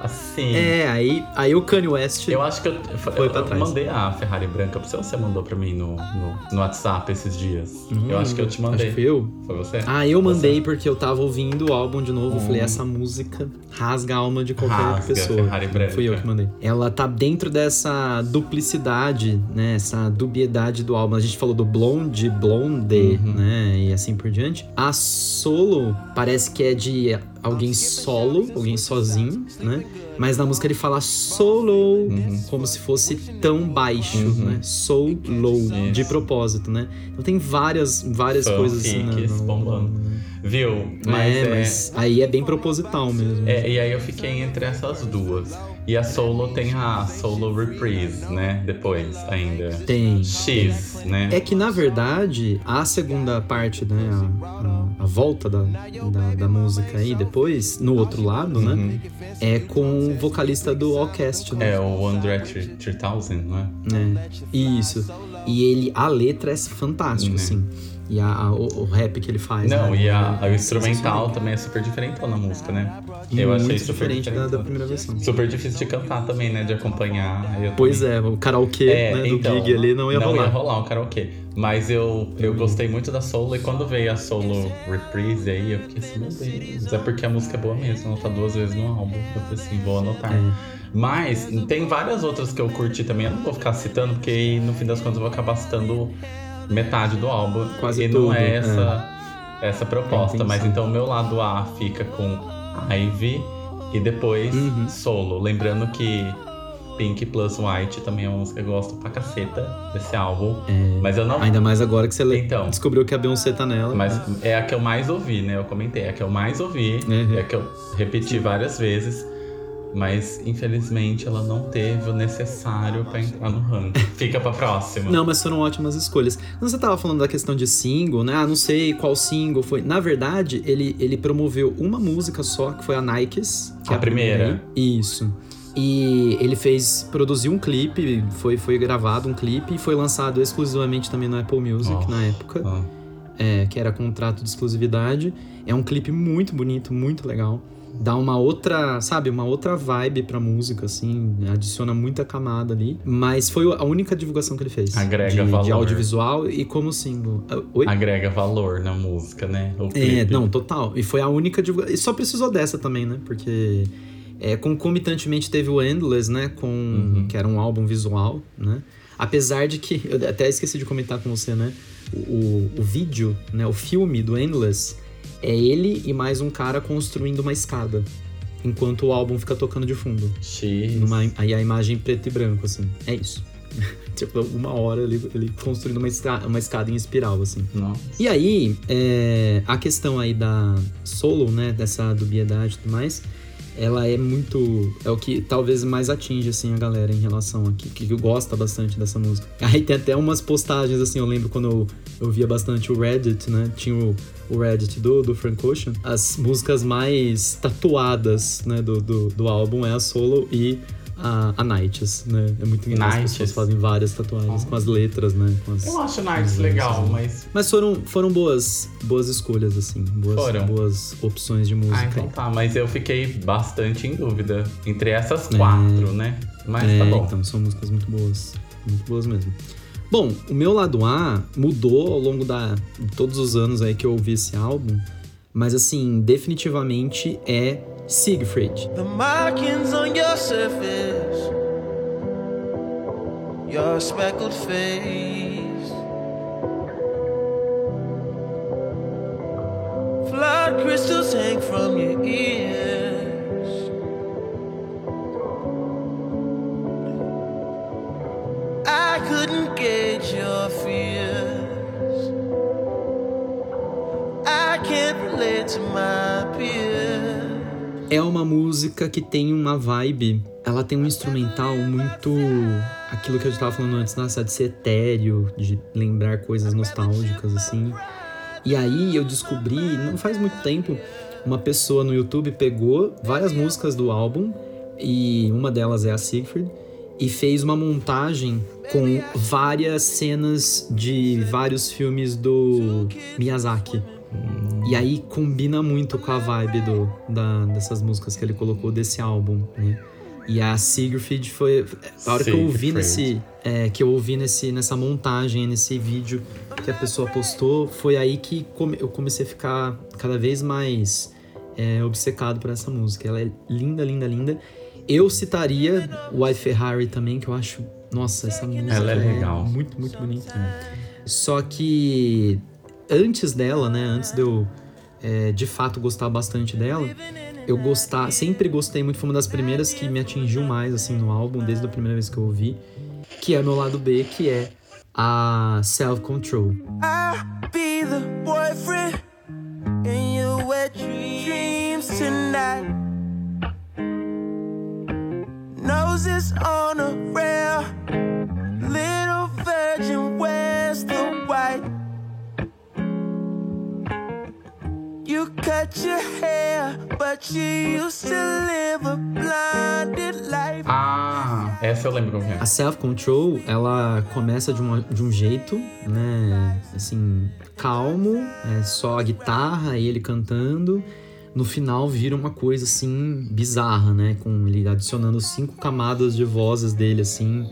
Speaker 2: assim.
Speaker 1: É, aí, aí o Kanye West...
Speaker 2: Eu acho que eu,
Speaker 1: Foi
Speaker 2: eu,
Speaker 1: pra trás.
Speaker 2: mandei a Ferrari branca pra você ou você mandou pra mim no, no, no WhatsApp esses dias? eu acho que eu te mandei.
Speaker 1: Acho que foi eu.
Speaker 2: Foi você?
Speaker 1: Ah, eu
Speaker 2: Você.
Speaker 1: mandei porque eu tava ouvindo o álbum de novo. Eu falei,
Speaker 2: Hum.
Speaker 1: essa música rasga a alma de qualquer
Speaker 2: Rasga,
Speaker 1: pessoa.
Speaker 2: Ferrari branca.
Speaker 1: Fui eu que mandei. Ela tá dentro dessa duplicidade, né? Essa dubiedade do álbum. A gente falou do Blonde, Blonde,
Speaker 2: Uhum.
Speaker 1: né? E assim por diante. A solo parece que é de alguém solo, alguém sozinho, né? Mas na música ele fala solo, como se fosse tão baixo,
Speaker 2: Uhum.
Speaker 1: né? So low, de propósito, né? Então tem várias, várias coisas assim no-
Speaker 2: bombando. Viu? Mas
Speaker 1: é,
Speaker 2: é,
Speaker 1: mas aí é bem proposital mesmo.
Speaker 2: é, E aí eu fiquei entre essas duas. E a solo tem a solo reprise, né? Depois ainda.
Speaker 1: Tem.
Speaker 2: X, né?
Speaker 1: É que, na verdade, a segunda parte, né? A, a- a volta da, da, da música aí depois, no outro lado,
Speaker 2: Uhum.
Speaker 1: né? É com o vocalista do Allcast, né?
Speaker 2: É o Andre 3000, não é?
Speaker 1: É, Isso. E ele, a letra é fantástica,
Speaker 2: Uhum.
Speaker 1: assim. E a, a- o, o rap que ele faz.
Speaker 2: Não,
Speaker 1: né?
Speaker 2: e a, a
Speaker 1: É
Speaker 2: instrumental também é super diferente na música, né? Eu
Speaker 1: muito
Speaker 2: achei super
Speaker 1: diferente da, da
Speaker 2: diferentona.
Speaker 1: primeira versão.
Speaker 2: Super difícil de cantar também, né? De acompanhar. Eu
Speaker 1: Pois
Speaker 2: também.
Speaker 1: é, o karaokê
Speaker 2: É,
Speaker 1: né, do
Speaker 2: então,
Speaker 1: gig ali não ia
Speaker 2: não
Speaker 1: rolar.
Speaker 2: ia rolar o karaokê. Mas eu, eu gostei muito da solo e quando veio a solo reprise aí, eu fiquei assim, meu Deus. É porque a música é boa mesmo, ela tá duas vezes no álbum. Eu falei assim, vou anotar.
Speaker 1: É.
Speaker 2: Mas tem várias outras que eu curti também. Eu não vou ficar citando, porque aí, no fim das contas eu vou acabar citando metade do álbum.
Speaker 1: Quase
Speaker 2: e
Speaker 1: tudo,
Speaker 2: não é essa, essa proposta. Mas então o meu lado A fica com Ivy e depois
Speaker 1: Uhum.
Speaker 2: solo. Lembrando que Pink Plus White também é uma música que eu gosto pra caceta desse álbum. Mas eu não.
Speaker 1: Ainda mais agora que você
Speaker 2: Então.
Speaker 1: descobriu que a Beyoncé tá nela.
Speaker 2: Mas é a que eu mais ouvi, né? Eu comentei, é a que eu mais ouvi,
Speaker 1: Uhum.
Speaker 2: é a que eu repeti várias vezes. Mas infelizmente ela não teve o necessário pra entrar no ranking. Fica pra próxima.
Speaker 1: Não, mas foram ótimas escolhas. Quando você tava falando da questão de single, né? Ah, não sei qual single foi. Na verdade, ele, ele promoveu uma música só, que foi a Nikes. Que
Speaker 2: A
Speaker 1: é
Speaker 2: primeira.
Speaker 1: aí. Isso. E ele fez, produziu um clipe, foi, foi gravado um clipe e foi lançado exclusivamente também no Apple Music
Speaker 2: Oh.
Speaker 1: na época,
Speaker 2: Ah,
Speaker 1: é, que era contrato de exclusividade. É um clipe muito bonito, muito legal. Dá uma outra, sabe, uma outra vibe pra música, assim, adiciona muita camada ali. Mas foi a única divulgação que ele fez.
Speaker 2: Agrega
Speaker 1: de,
Speaker 2: valor.
Speaker 1: de audiovisual e como single. Ah, Oi?
Speaker 2: Agrega valor na música, né? O
Speaker 1: É,
Speaker 2: clipe.
Speaker 1: não, total. E foi a única divulgação. E só precisou dessa também, né? Porque é, concomitantemente teve o Endless, né? Com,
Speaker 2: Uhum.
Speaker 1: Que era um álbum visual, né? Apesar de que, eu até esqueci de comentar com você, né? O, o, o vídeo, né? O filme do Endless é ele e mais um cara construindo uma escada. Enquanto o álbum fica tocando de fundo.
Speaker 2: X.
Speaker 1: Numa, aí a imagem preto e branco, assim. É isso. tipo, uma hora ele, ele construindo uma, esca- uma escada em espiral, assim.
Speaker 2: Nossa.
Speaker 1: E aí, é, a questão aí da solo, né, dessa dubiedade e tudo mais, ela é muito. É o que talvez mais atinge, assim, a galera em relação a que, que gosta bastante dessa música. Aí tem até umas postagens, assim, eu lembro quando eu, eu via bastante o Reddit, né? Tinha o, o Reddit do, do Frank Ocean. As músicas mais tatuadas, né, do, do, do álbum é a solo e. A, a Nights, né? É muito engraçado. As pessoas
Speaker 2: Nights.
Speaker 1: fazem várias tatuagens com as letras, né? Com as,
Speaker 2: Eu acho Nights legal,
Speaker 1: lenços,
Speaker 2: mas.
Speaker 1: mas foram, foram boas, boas escolhas, assim. Boas,
Speaker 2: Foram.
Speaker 1: boas opções de música.
Speaker 2: Ah, então tá. Mas eu fiquei bastante em dúvida entre essas quatro, né? Mas
Speaker 1: é,
Speaker 2: tá bom.
Speaker 1: então, são músicas muito boas. Muito boas mesmo. Bom, o meu lado A mudou ao longo da, de todos os anos aí que eu ouvi esse álbum. Mas, assim, definitivamente é Siegfried.
Speaker 3: The markings on your surface, your speckled face. Flood crystals hang from your ears. I couldn't gauge your fears. I can't relate to my peers.
Speaker 1: É uma música que tem uma vibe. Ela tem um instrumental muito. Aquilo que eu tava falando antes, nossa, de ser etéreo, de lembrar coisas nostálgicas, assim. E aí eu descobri, não faz muito tempo, uma pessoa no YouTube pegou várias músicas do álbum, e uma delas é a Siegfried, e fez uma montagem com várias cenas de vários filmes do Miyazaki. E aí combina muito com a vibe do, da- dessas músicas que ele colocou desse álbum, né? E a Siegfried foi. A hora que eu ouvi nesse. é, que eu ouvi nesse, nessa montagem, nesse vídeo que a pessoa postou, foi aí que come- eu comecei a ficar cada vez mais é, obcecado por essa música. Ela é linda, linda, linda. Eu citaria o I Ferrari também, que eu acho. Nossa, essa música
Speaker 2: Ela é legal.
Speaker 1: muito, muito bonita. Só que antes dela, né? Antes de eu é, de fato gostar bastante dela, eu gostar, sempre gostei muito, foi uma das primeiras que me atingiu mais assim no álbum, desde a primeira vez que eu ouvi, que é meu lado B, que é a Self Control.
Speaker 3: I'll be the boyfriend in your wet dreams tonight. Noses on a rail, little virgin, cut your hair, but you used to live a blinded life.
Speaker 2: Ah, essa eu lembro como que é.
Speaker 1: A Self Control, ela começa de, uma, de um jeito, né, assim, calmo, é só a guitarra e ele cantando. No final vira uma coisa assim bizarra, né, com ele adicionando cinco camadas de vozes dele assim,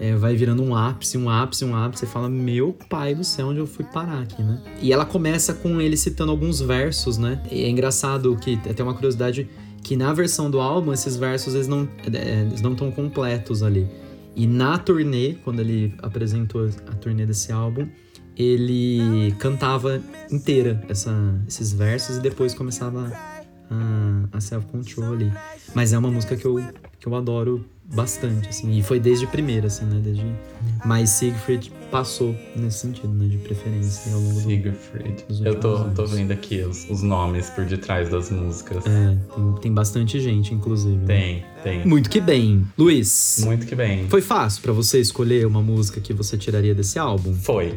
Speaker 1: é, vai virando um ápice, um ápice, um ápice. Você fala, meu pai do céu, onde eu fui parar aqui, né? E ela começa com ele citando alguns versos, né? E é engraçado que tem uma curiosidade que na versão do álbum esses versos eles não é, eles não estão completos ali. E na turnê, quando ele apresentou a turnê desse álbum, ele cantava inteira essa, esses versos e depois começava a, a self-control ali. Mas é uma música que eu, que eu adoro bastante, assim. E foi desde primeira, assim, né? Desde... Mas Siegfried passou nesse sentido, né? De preferência ao longo do...
Speaker 2: Siegfried.
Speaker 1: dos
Speaker 2: Eu tô,
Speaker 1: últimos
Speaker 2: tô
Speaker 1: anos.
Speaker 2: vendo aqui os, os nomes por detrás das músicas.
Speaker 1: É, tem, tem bastante gente, inclusive. né?
Speaker 2: Tem, tem.
Speaker 1: Muito que bem. Luiz,
Speaker 2: Muito que bem.
Speaker 1: foi fácil pra você escolher uma música que você tiraria desse álbum?
Speaker 2: Foi.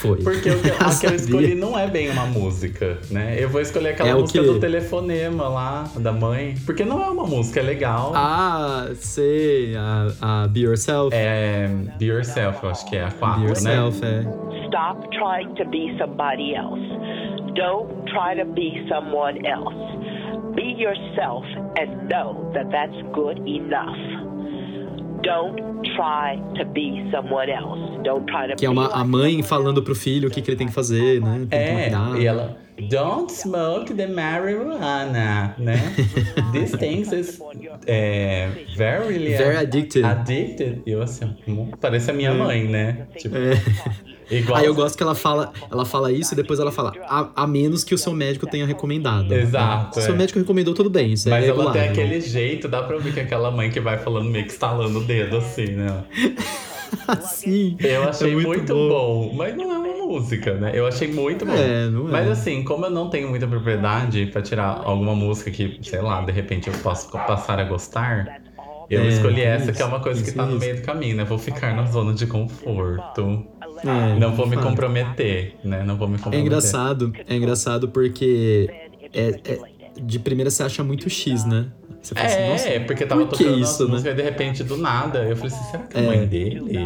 Speaker 1: Foi.
Speaker 2: Porque o que, a que eu escolhi não é bem uma música, né? Eu vou escolher aquela
Speaker 1: É
Speaker 2: música do telefonema lá, da mãe. Porque não é uma música, é legal.
Speaker 1: Ah, sei. A, a Be Yourself.
Speaker 2: É Be Yourself, eu acho que é a
Speaker 1: Be
Speaker 2: 4,
Speaker 1: Yourself,
Speaker 2: né?
Speaker 1: é.
Speaker 4: Stop trying to be somebody else. Don't try to be someone else. Be yourself and know that that's good enough. Don't try to be someone else. Don't try to
Speaker 1: Que é
Speaker 4: be
Speaker 1: uma, a mãe
Speaker 4: someone
Speaker 1: falando
Speaker 4: else.
Speaker 1: pro filho o que, que ele tem que fazer, né? Tem que
Speaker 2: É,
Speaker 1: cuidado.
Speaker 2: e ela, don't smoke the marijuana, né? These things is é, very,
Speaker 1: Very addicted.
Speaker 2: addicted. E eu assim, parece a minha mãe, né? Tipo, igual.
Speaker 1: Aí eu gosto que ela fala, ela fala isso e depois ela fala, a, a menos que o seu médico tenha recomendado.
Speaker 2: Exato,
Speaker 1: Se o seu
Speaker 2: é.
Speaker 1: médico recomendou, tudo bem. Isso
Speaker 2: Mas
Speaker 1: é
Speaker 2: ela tem
Speaker 1: regulável.
Speaker 2: aquele jeito, dá pra ouvir que é aquela mãe que vai falando meio que estalando o dedo assim, né?
Speaker 1: Sim.
Speaker 2: Eu achei
Speaker 1: É muito
Speaker 2: muito,
Speaker 1: bom.
Speaker 2: bom. mas não é música, né? Eu achei muito bom.
Speaker 1: É, não é.
Speaker 2: Mas assim, como eu não tenho muita propriedade pra tirar alguma música que, sei lá, de repente eu posso passar a gostar, eu
Speaker 1: É,
Speaker 2: escolhi essa
Speaker 1: isso,
Speaker 2: que é uma coisa que
Speaker 1: isso,
Speaker 2: tá no
Speaker 1: isso.
Speaker 2: meio do caminho, né? Vou ficar na zona de conforto.
Speaker 1: É,
Speaker 2: Não vou me comprometer, né? Não vou me
Speaker 1: É
Speaker 2: comprometer.
Speaker 1: engraçado, é engraçado porque é, é- de primeira você acha muito X, né? Você fala assim,
Speaker 2: É, porque tava
Speaker 1: por que
Speaker 2: tocando
Speaker 1: isso, né?
Speaker 2: e de repente do nada. Eu falei assim, será que é a
Speaker 1: É.
Speaker 2: mãe dele?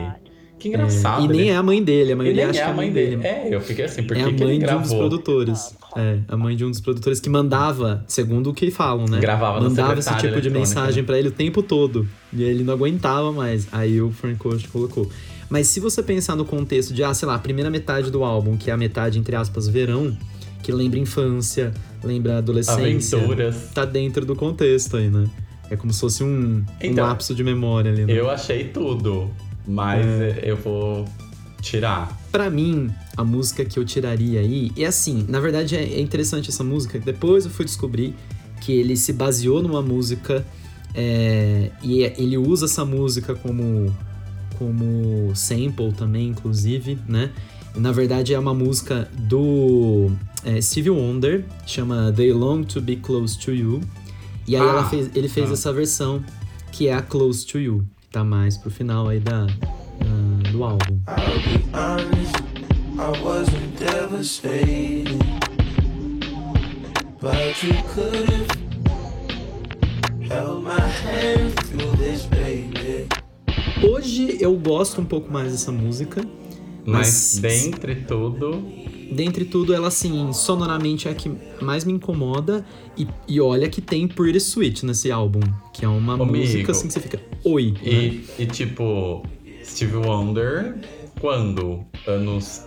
Speaker 2: Que engraçado.
Speaker 1: e nem
Speaker 2: ele-
Speaker 1: é a mãe dele, a mãe dele acha
Speaker 2: é a mãe dele. É, eu fiquei assim, por
Speaker 1: É a
Speaker 2: que ele
Speaker 1: mãe de um dos
Speaker 2: gravou?
Speaker 1: produtores. É, a mãe de um dos produtores que mandava, segundo o que falam, né?
Speaker 2: Gravava
Speaker 1: Mandava esse tipo de mensagem
Speaker 2: né?
Speaker 1: pra ele o tempo todo. E ele não aguentava mais. Aí o Frank Ocean colocou. Mas se você pensar no contexto de, ah, sei lá, a primeira metade do álbum, que é a metade, entre aspas, verão, que lembra infância, lembra adolescência,
Speaker 2: Aventuras.
Speaker 1: tá dentro do contexto aí, né? É como se fosse um, um
Speaker 2: Então,
Speaker 1: lapso de memória ali, né?
Speaker 2: Eu achei tudo, mas
Speaker 1: É.
Speaker 2: eu vou tirar.
Speaker 1: Pra mim, a música que eu tiraria aí, e assim, na verdade é é interessante essa música, depois eu fui descobrir que ele se baseou numa música é, e é- ele usa essa música como, como sample também, inclusive, né? Na verdade é uma música do é, Stevie Wonder, chama They Long to Be Close to You. E aí
Speaker 2: Ah,
Speaker 1: fez, ele fez
Speaker 2: ah.
Speaker 1: essa versão, que é a Close to You, tá mais pro final aí da, da- do álbum.
Speaker 3: I'll be honest, I wasn't devastated. But you could have held my hand through this, baby.
Speaker 1: Hoje eu gosto um pouco mais dessa música.
Speaker 2: Mas,
Speaker 1: Mas-
Speaker 2: dentre tudo,
Speaker 1: Dentre tudo, ela, assim, sonoramente é a que mais me incomoda. E, e olha que tem Pretty Sweet nesse álbum. Que é uma
Speaker 2: Amigo.
Speaker 1: música assim que você fica. Oi. né?
Speaker 2: e, e tipo, Steve Wonder, quando? Anos.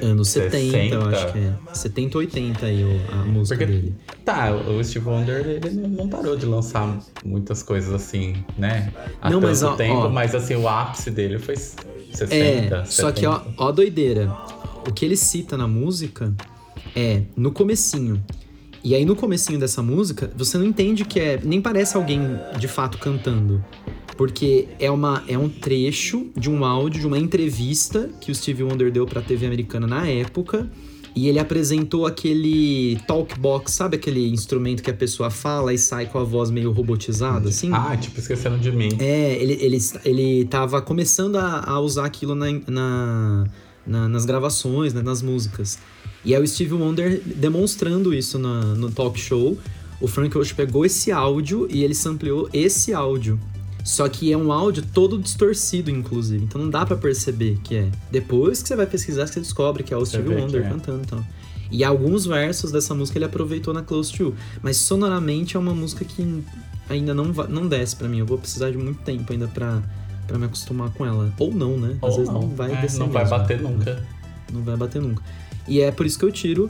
Speaker 1: Anos 70, eu acho que é. 70, 80 aí a música
Speaker 2: Porque,
Speaker 1: dele.
Speaker 2: tá, o Steve Wonder, ele não- parou de lançar muitas coisas assim, né? Há
Speaker 1: Não,
Speaker 2: tanto
Speaker 1: mas, ó,
Speaker 2: tempo,
Speaker 1: ó.
Speaker 2: mas assim, o ápice dele foi 60,
Speaker 1: É, só que ó,
Speaker 2: 70.
Speaker 1: ó a doideira. O que ele cita na música é no comecinho. E aí no comecinho dessa música, você não entende que é, nem parece alguém de fato cantando. Porque é, uma, é um trecho de um áudio, de uma entrevista que o Steve Wonder deu pra TV americana na época. E ele apresentou aquele talkbox, sabe aquele instrumento que a pessoa fala e sai com a voz meio robotizada, assim?
Speaker 2: Ah, tipo, esquecendo de mim.
Speaker 1: É, ele, ele, ele tava começando a, a usar aquilo na, na- na- nas gravações, né, nas músicas. E aí o Steve Wonder demonstrando isso na- no talk show. O Frank Ocean pegou esse áudio e ele sampleou esse áudio. Só que é um áudio todo distorcido, inclusive. Então não dá pra perceber que é. Depois que você vai pesquisar, você descobre que é o
Speaker 2: Você
Speaker 1: Steve Wonder
Speaker 2: é.
Speaker 1: cantando e tal. E alguns versos dessa música ele aproveitou na Close to You. Mas sonoramente é uma música que ainda não, não desce pra mim. Eu vou precisar de muito tempo ainda pra, pra me acostumar com ela. Ou não, né? Às
Speaker 2: Ou
Speaker 1: vezes não, vai
Speaker 2: É,
Speaker 1: descer
Speaker 2: Não vai
Speaker 1: mesmo.
Speaker 2: bater nunca.
Speaker 1: Não vai bater nunca. E é por isso que eu tiro.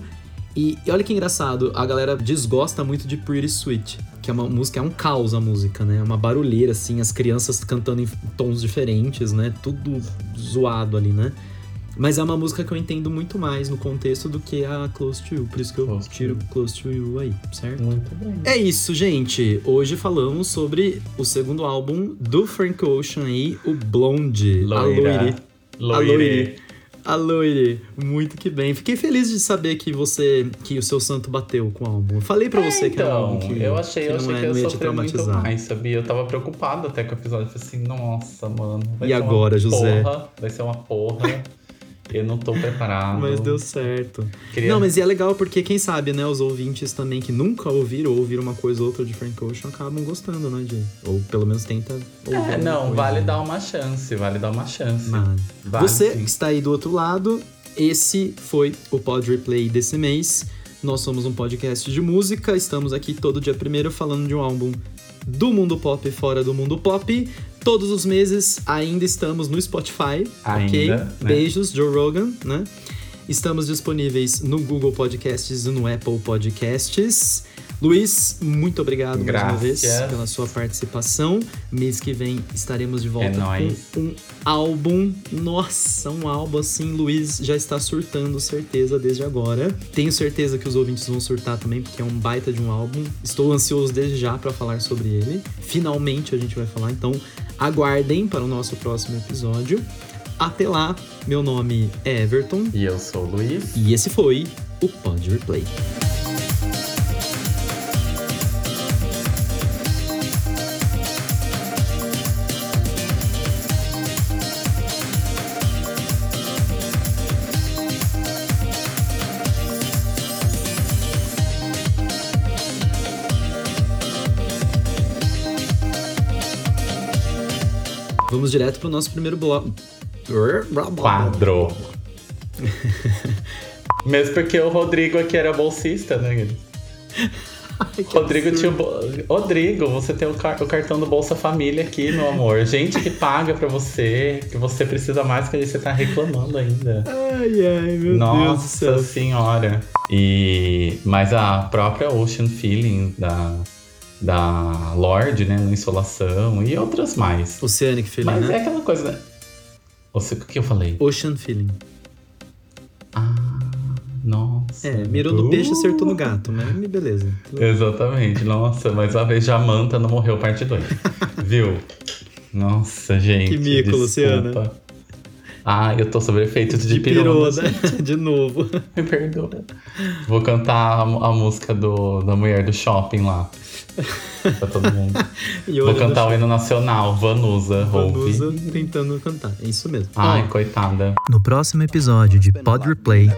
Speaker 1: E, e olha que engraçado, a galera desgosta muito de Pretty Sweet, que é uma música, é um caos a música, né? É uma barulheira, assim, as crianças cantando em tons diferentes, né? Tudo zoado ali, né? Mas é uma música que eu entendo muito mais no contexto do que a Close to You. Por isso que eu
Speaker 2: Close to
Speaker 1: tiro
Speaker 2: You.
Speaker 1: Close to You aí, certo?
Speaker 2: Muito bem.
Speaker 1: É isso, gente. Hoje falamos sobre o segundo álbum do Frank Ocean aí, o Blonde. A Loire.
Speaker 2: Loire.
Speaker 1: A Loire. Muito que bem. Fiquei feliz de saber que você, que o seu santo bateu com o álbum. Eu falei pra você que é um
Speaker 2: então,
Speaker 1: álbum que
Speaker 2: eu achei, eu
Speaker 1: não
Speaker 2: achei
Speaker 1: é-
Speaker 2: que
Speaker 1: não
Speaker 2: eu
Speaker 1: ia te
Speaker 2: sofri muito
Speaker 1: traumatizar.
Speaker 2: mais, sabia? Eu tava preocupado até com o episódio. Eu falei assim, nossa, mano.
Speaker 1: E agora, José?
Speaker 2: Porra, vai ser uma porra. Eu não tô preparado.
Speaker 1: Mas deu certo.
Speaker 2: Queria-
Speaker 1: Não, mas e é legal porque, quem sabe, né, os ouvintes também que nunca ouviram ou ouviram uma coisa ou outra de Frank Ocean acabam gostando, né, de... Ou pelo menos tenta ouvir.
Speaker 2: É, não, vale dar uma chance, vale dar uma chance.
Speaker 1: Vale.
Speaker 2: Vale
Speaker 1: Você
Speaker 2: sim.
Speaker 1: que está aí do outro lado, esse foi o Pod Replay desse mês. Nós somos um podcast de música, estamos aqui todo dia primeiro falando de um álbum do mundo pop e fora do mundo pop. Todos os meses ainda estamos no Spotify, ok?
Speaker 2: Ainda, né?
Speaker 1: Beijos, Joe Rogan, né? Estamos disponíveis no Google Podcasts e no Apple Podcasts. Luiz, muito obrigado mais uma vez pela sua participação. Mês que vem estaremos de volta
Speaker 2: É nóis.
Speaker 1: com um álbum. Nossa, um álbum assim, Luiz já está surtando, certeza, desde agora. Tenho certeza que os ouvintes vão surtar também, porque é um baita de um álbum. Estou ansioso desde já para falar sobre ele. Finalmente a gente vai falar, então aguardem para o nosso próximo episódio. Até lá, meu nome é Everton
Speaker 2: E eu sou o Luiz.
Speaker 1: e esse foi o Pod Replay. Direto pro nosso primeiro bloco.
Speaker 2: Quadro. Mesmo porque o Rodrigo aqui era bolsista, né? Rodrigo tinha o. bo- Rodrigo, você tem o, car- o cartão do Bolsa Família aqui, meu amor. Gente que paga pra você, que você precisa mais que você tá reclamando ainda.
Speaker 1: Ai, ai, meu Deus do
Speaker 2: Nossa senhora. E mas a própria Ocean Feeling da da Lorde, né, no Insolação e outras mais.
Speaker 1: Oceanic Feeling,
Speaker 2: Mas
Speaker 1: né?
Speaker 2: é aquela coisa, né? O que eu falei?
Speaker 1: Ocean Feeling.
Speaker 2: Ah, nossa.
Speaker 1: É, mirou no
Speaker 2: Uh,
Speaker 1: peixe, acertou no gato, mas beleza.
Speaker 2: Exatamente. Nossa, mais uma vez Jamanta não morreu parte 2. Viu? Nossa, gente.
Speaker 1: Que mico,
Speaker 2: desculpa.
Speaker 1: Luciana.
Speaker 2: Ah, eu tô sobre efeitos de,
Speaker 1: De pirou,
Speaker 2: pirona.
Speaker 1: né? De novo.
Speaker 2: Me perdoa. Vou cantar a, a música do, da mulher do shopping lá. Pra todo mundo.
Speaker 1: E
Speaker 2: Vou cantar o
Speaker 1: no
Speaker 2: hino nacional, Vanusa,
Speaker 1: Vanusa
Speaker 2: ouve.
Speaker 1: tentando cantar. É isso mesmo.
Speaker 2: Ai,
Speaker 1: Ó,
Speaker 2: coitada.
Speaker 1: no próximo episódio de Pod Replay,